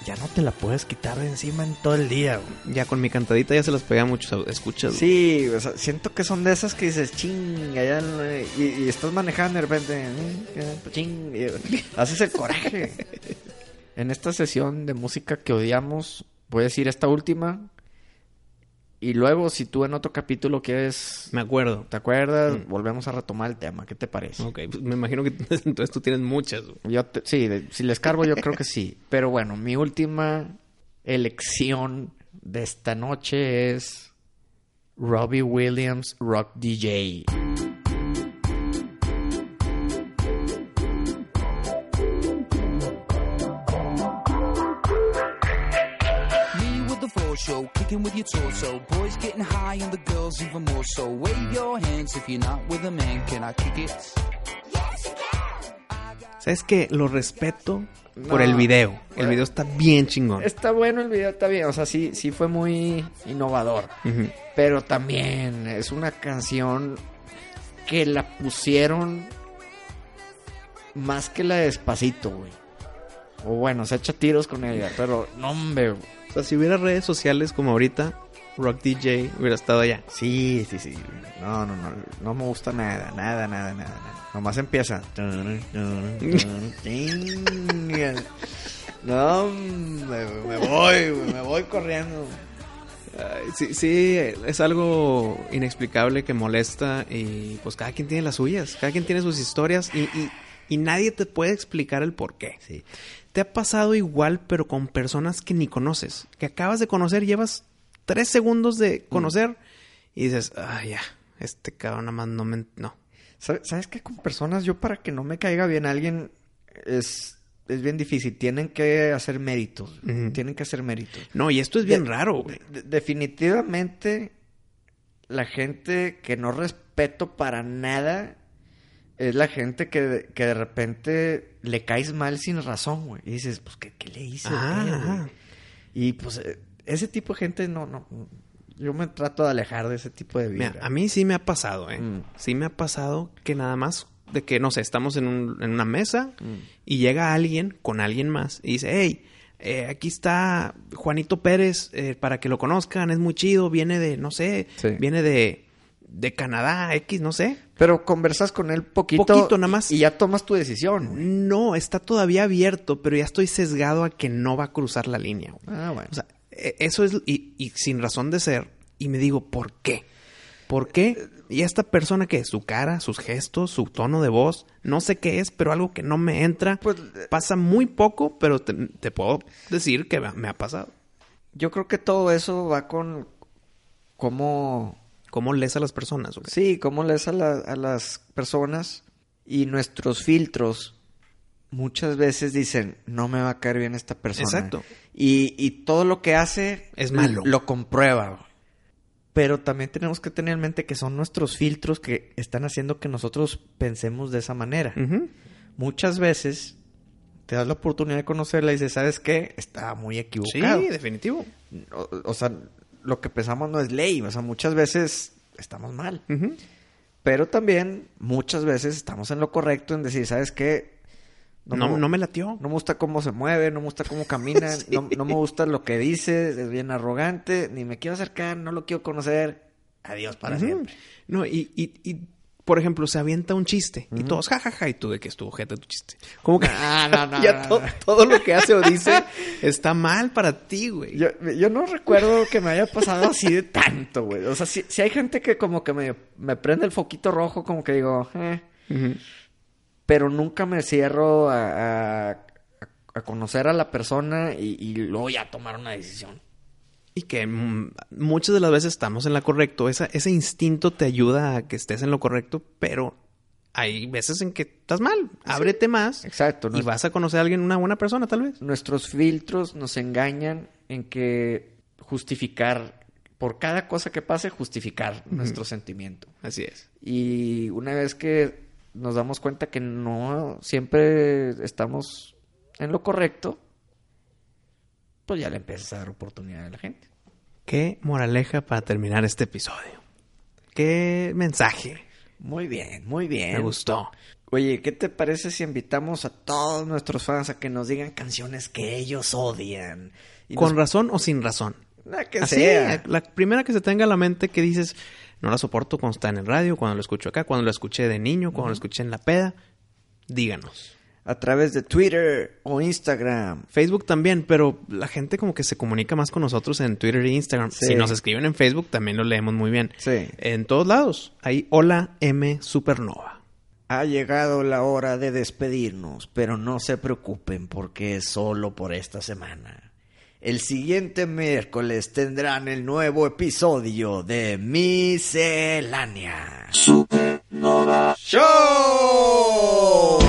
ya no te la puedes quitar de encima en todo el día. güey. Ya con mi cantadita ya se las pega a muchos escuchas. güey. Sí, o sea, siento que son de esas que dices, ching, allá no- y, y estás manejando de repente, "Mm, ching, y haces el coraje. en esta sesión de música que odiamos, voy a decir esta última. Y luego, si tú en otro capítulo quieres, Me acuerdo. ¿te acuerdas? Mm. Volvemos a retomar el tema. ¿Qué te parece? Ok, pues me imagino que entonces tú tienes muchas. Yo te- sí, de- si les cargo yo creo que sí. Pero bueno, mi última elección de esta noche es Robbie Williams Rock DJ. Show, kicking with your torso. Boys getting high and the girls even more so. Wave your hands if you're not with a man. Can I kick it? ¿Sabes qué? Lo respeto por el video. El video está bien chingón. Está bueno el video, está bien. O sea, sí, sí fue muy innovador. Pero también es una canción que la pusieron más que la de Despacito, güey. O bueno, se echa tiros con ella. Pero, no, hombre. Sea, si hubiera redes sociales como ahorita, Rock DJ hubiera estado allá. Sí, sí, sí. No, no, no. No me gusta nada, nada, nada, nada. nada. Nomás empieza. No, me, me voy, me voy corriendo. Sí, sí, es algo inexplicable que molesta y pues cada quien tiene las suyas, cada quien tiene sus historias y, y- y nadie te puede explicar el por qué. Sí. Te ha pasado igual pero con personas que ni conoces, que acabas de conocer, llevas tres segundos de conocer y dices, ah, ya, este cabrón nada más no me... No. ¿Sabe- ¿Sabes qué? Con personas, yo para que no me caiga bien alguien es, es bien difícil. Tienen que hacer méritos. Tienen que hacer méritos. No, y esto es bien De- raro, güey. de- definitivamente, la gente que no respeto para nada es la gente que, que de repente le caes mal sin razón, güey. Y dices, pues, ¿qué, qué le hice? Ah. Y pues, eh, ese tipo de gente no, no. Yo me trato de alejar de ese tipo de vida. Mira, a mí sí me ha pasado, ¿eh? Mm. Sí me ha pasado que nada más de que, no sé, estamos en, un- en una mesa Mm. y llega alguien con alguien más y dice, hey, eh, aquí está Juanito Pérez, eh, para que lo conozcan, es muy chido, viene de, no sé, Sí. viene de, de Canadá, X, no sé. Pero conversas con él poquito. Poquito, nada más. Y ya tomas tu decisión. No, está todavía abierto, pero ya estoy sesgado a que no va a cruzar la línea. güey. Ah, bueno. O sea, e- eso es, y, y sin razón de ser, y me digo, ¿por qué? ¿Por qué? Y esta persona que su cara, sus gestos, su tono de voz, no sé qué es, pero algo que no me entra, Pues, pasa muy poco, pero te, te puedo decir que me ha pasado. Yo creo que todo eso va con cómo... ¿Cómo lees a las personas? Sí, cómo lees a, la- a las personas y nuestros filtros muchas veces dicen, no me va a caer bien esta persona. Exacto. Y, y todo lo que hace Es malo. Lo comprueba. Pero también tenemos que tener en mente que son nuestros filtros que están haciendo que nosotros pensemos de esa manera. Muchas veces te das la oportunidad de conocerla y dices, ¿sabes qué? Estaba muy Sí, equivocado. definitivo. o, o sea, lo que pensamos no es ley. O sea, muchas veces estamos mal. Pero también muchas veces estamos en lo correcto en decir, ¿sabes qué? No, no me latió. no me gusta cómo se mueve, no me gusta cómo camina, Sí. no, no me gusta lo que dice, es bien arrogante, ni me quiero acercar, no lo quiero conocer. Adiós para siempre. No, y, y, y, por ejemplo, se avienta un chiste y todos, jajaja, y tú de que estuvo jeta tu chiste. Como que No, no, no, ya to- todo lo que hace o dice está mal para ti, güey. Yo, yo no recuerdo que me haya pasado así de tanto, güey. O sea, si, si hay gente que como que me, me prende el foquito rojo, como que digo, eh. Pero nunca me cierro a, a- a conocer a la persona y, y luego ya tomar una decisión. Y que mm, muchas de las veces estamos en la correcto. Esa, ese instinto te ayuda a que estés en lo correcto, pero hay veces en que estás mal. Ábrete más Exacto. y vas a conocer a alguien, una buena persona, tal vez. Nuestros filtros nos engañan en que justificar, por cada cosa que pase, justificar nuestro sentimiento. Así es. Y una vez que nos damos cuenta que no siempre estamos en lo correcto, pues ya le empiezas a dar oportunidad a la gente. Qué moraleja para terminar este episodio. Qué mensaje. Muy bien, muy bien. Me gustó. Oye, ¿qué te parece si invitamos a todos nuestros fans a que nos digan canciones que ellos odian? Y ¿Con nos- razón o sin razón? La que Así, sea. la primera que se tenga a la mente que dices, no la soporto cuando está en el radio, cuando lo escucho acá, cuando lo escuché de niño, cuando lo escuché en la peda, díganos. A través de Twitter o Instagram. Facebook también, pero la gente como que se comunica más con nosotros en Twitter e Instagram. Sí. Si nos escriben en Facebook también lo leemos muy bien. Sí. En todos lados. Ahí, hola M Supernova. Ha llegado la hora de despedirnos, pero no se preocupen porque es solo por esta semana. El siguiente miércoles tendrán el nuevo episodio de Miscelánea. Supernova Show.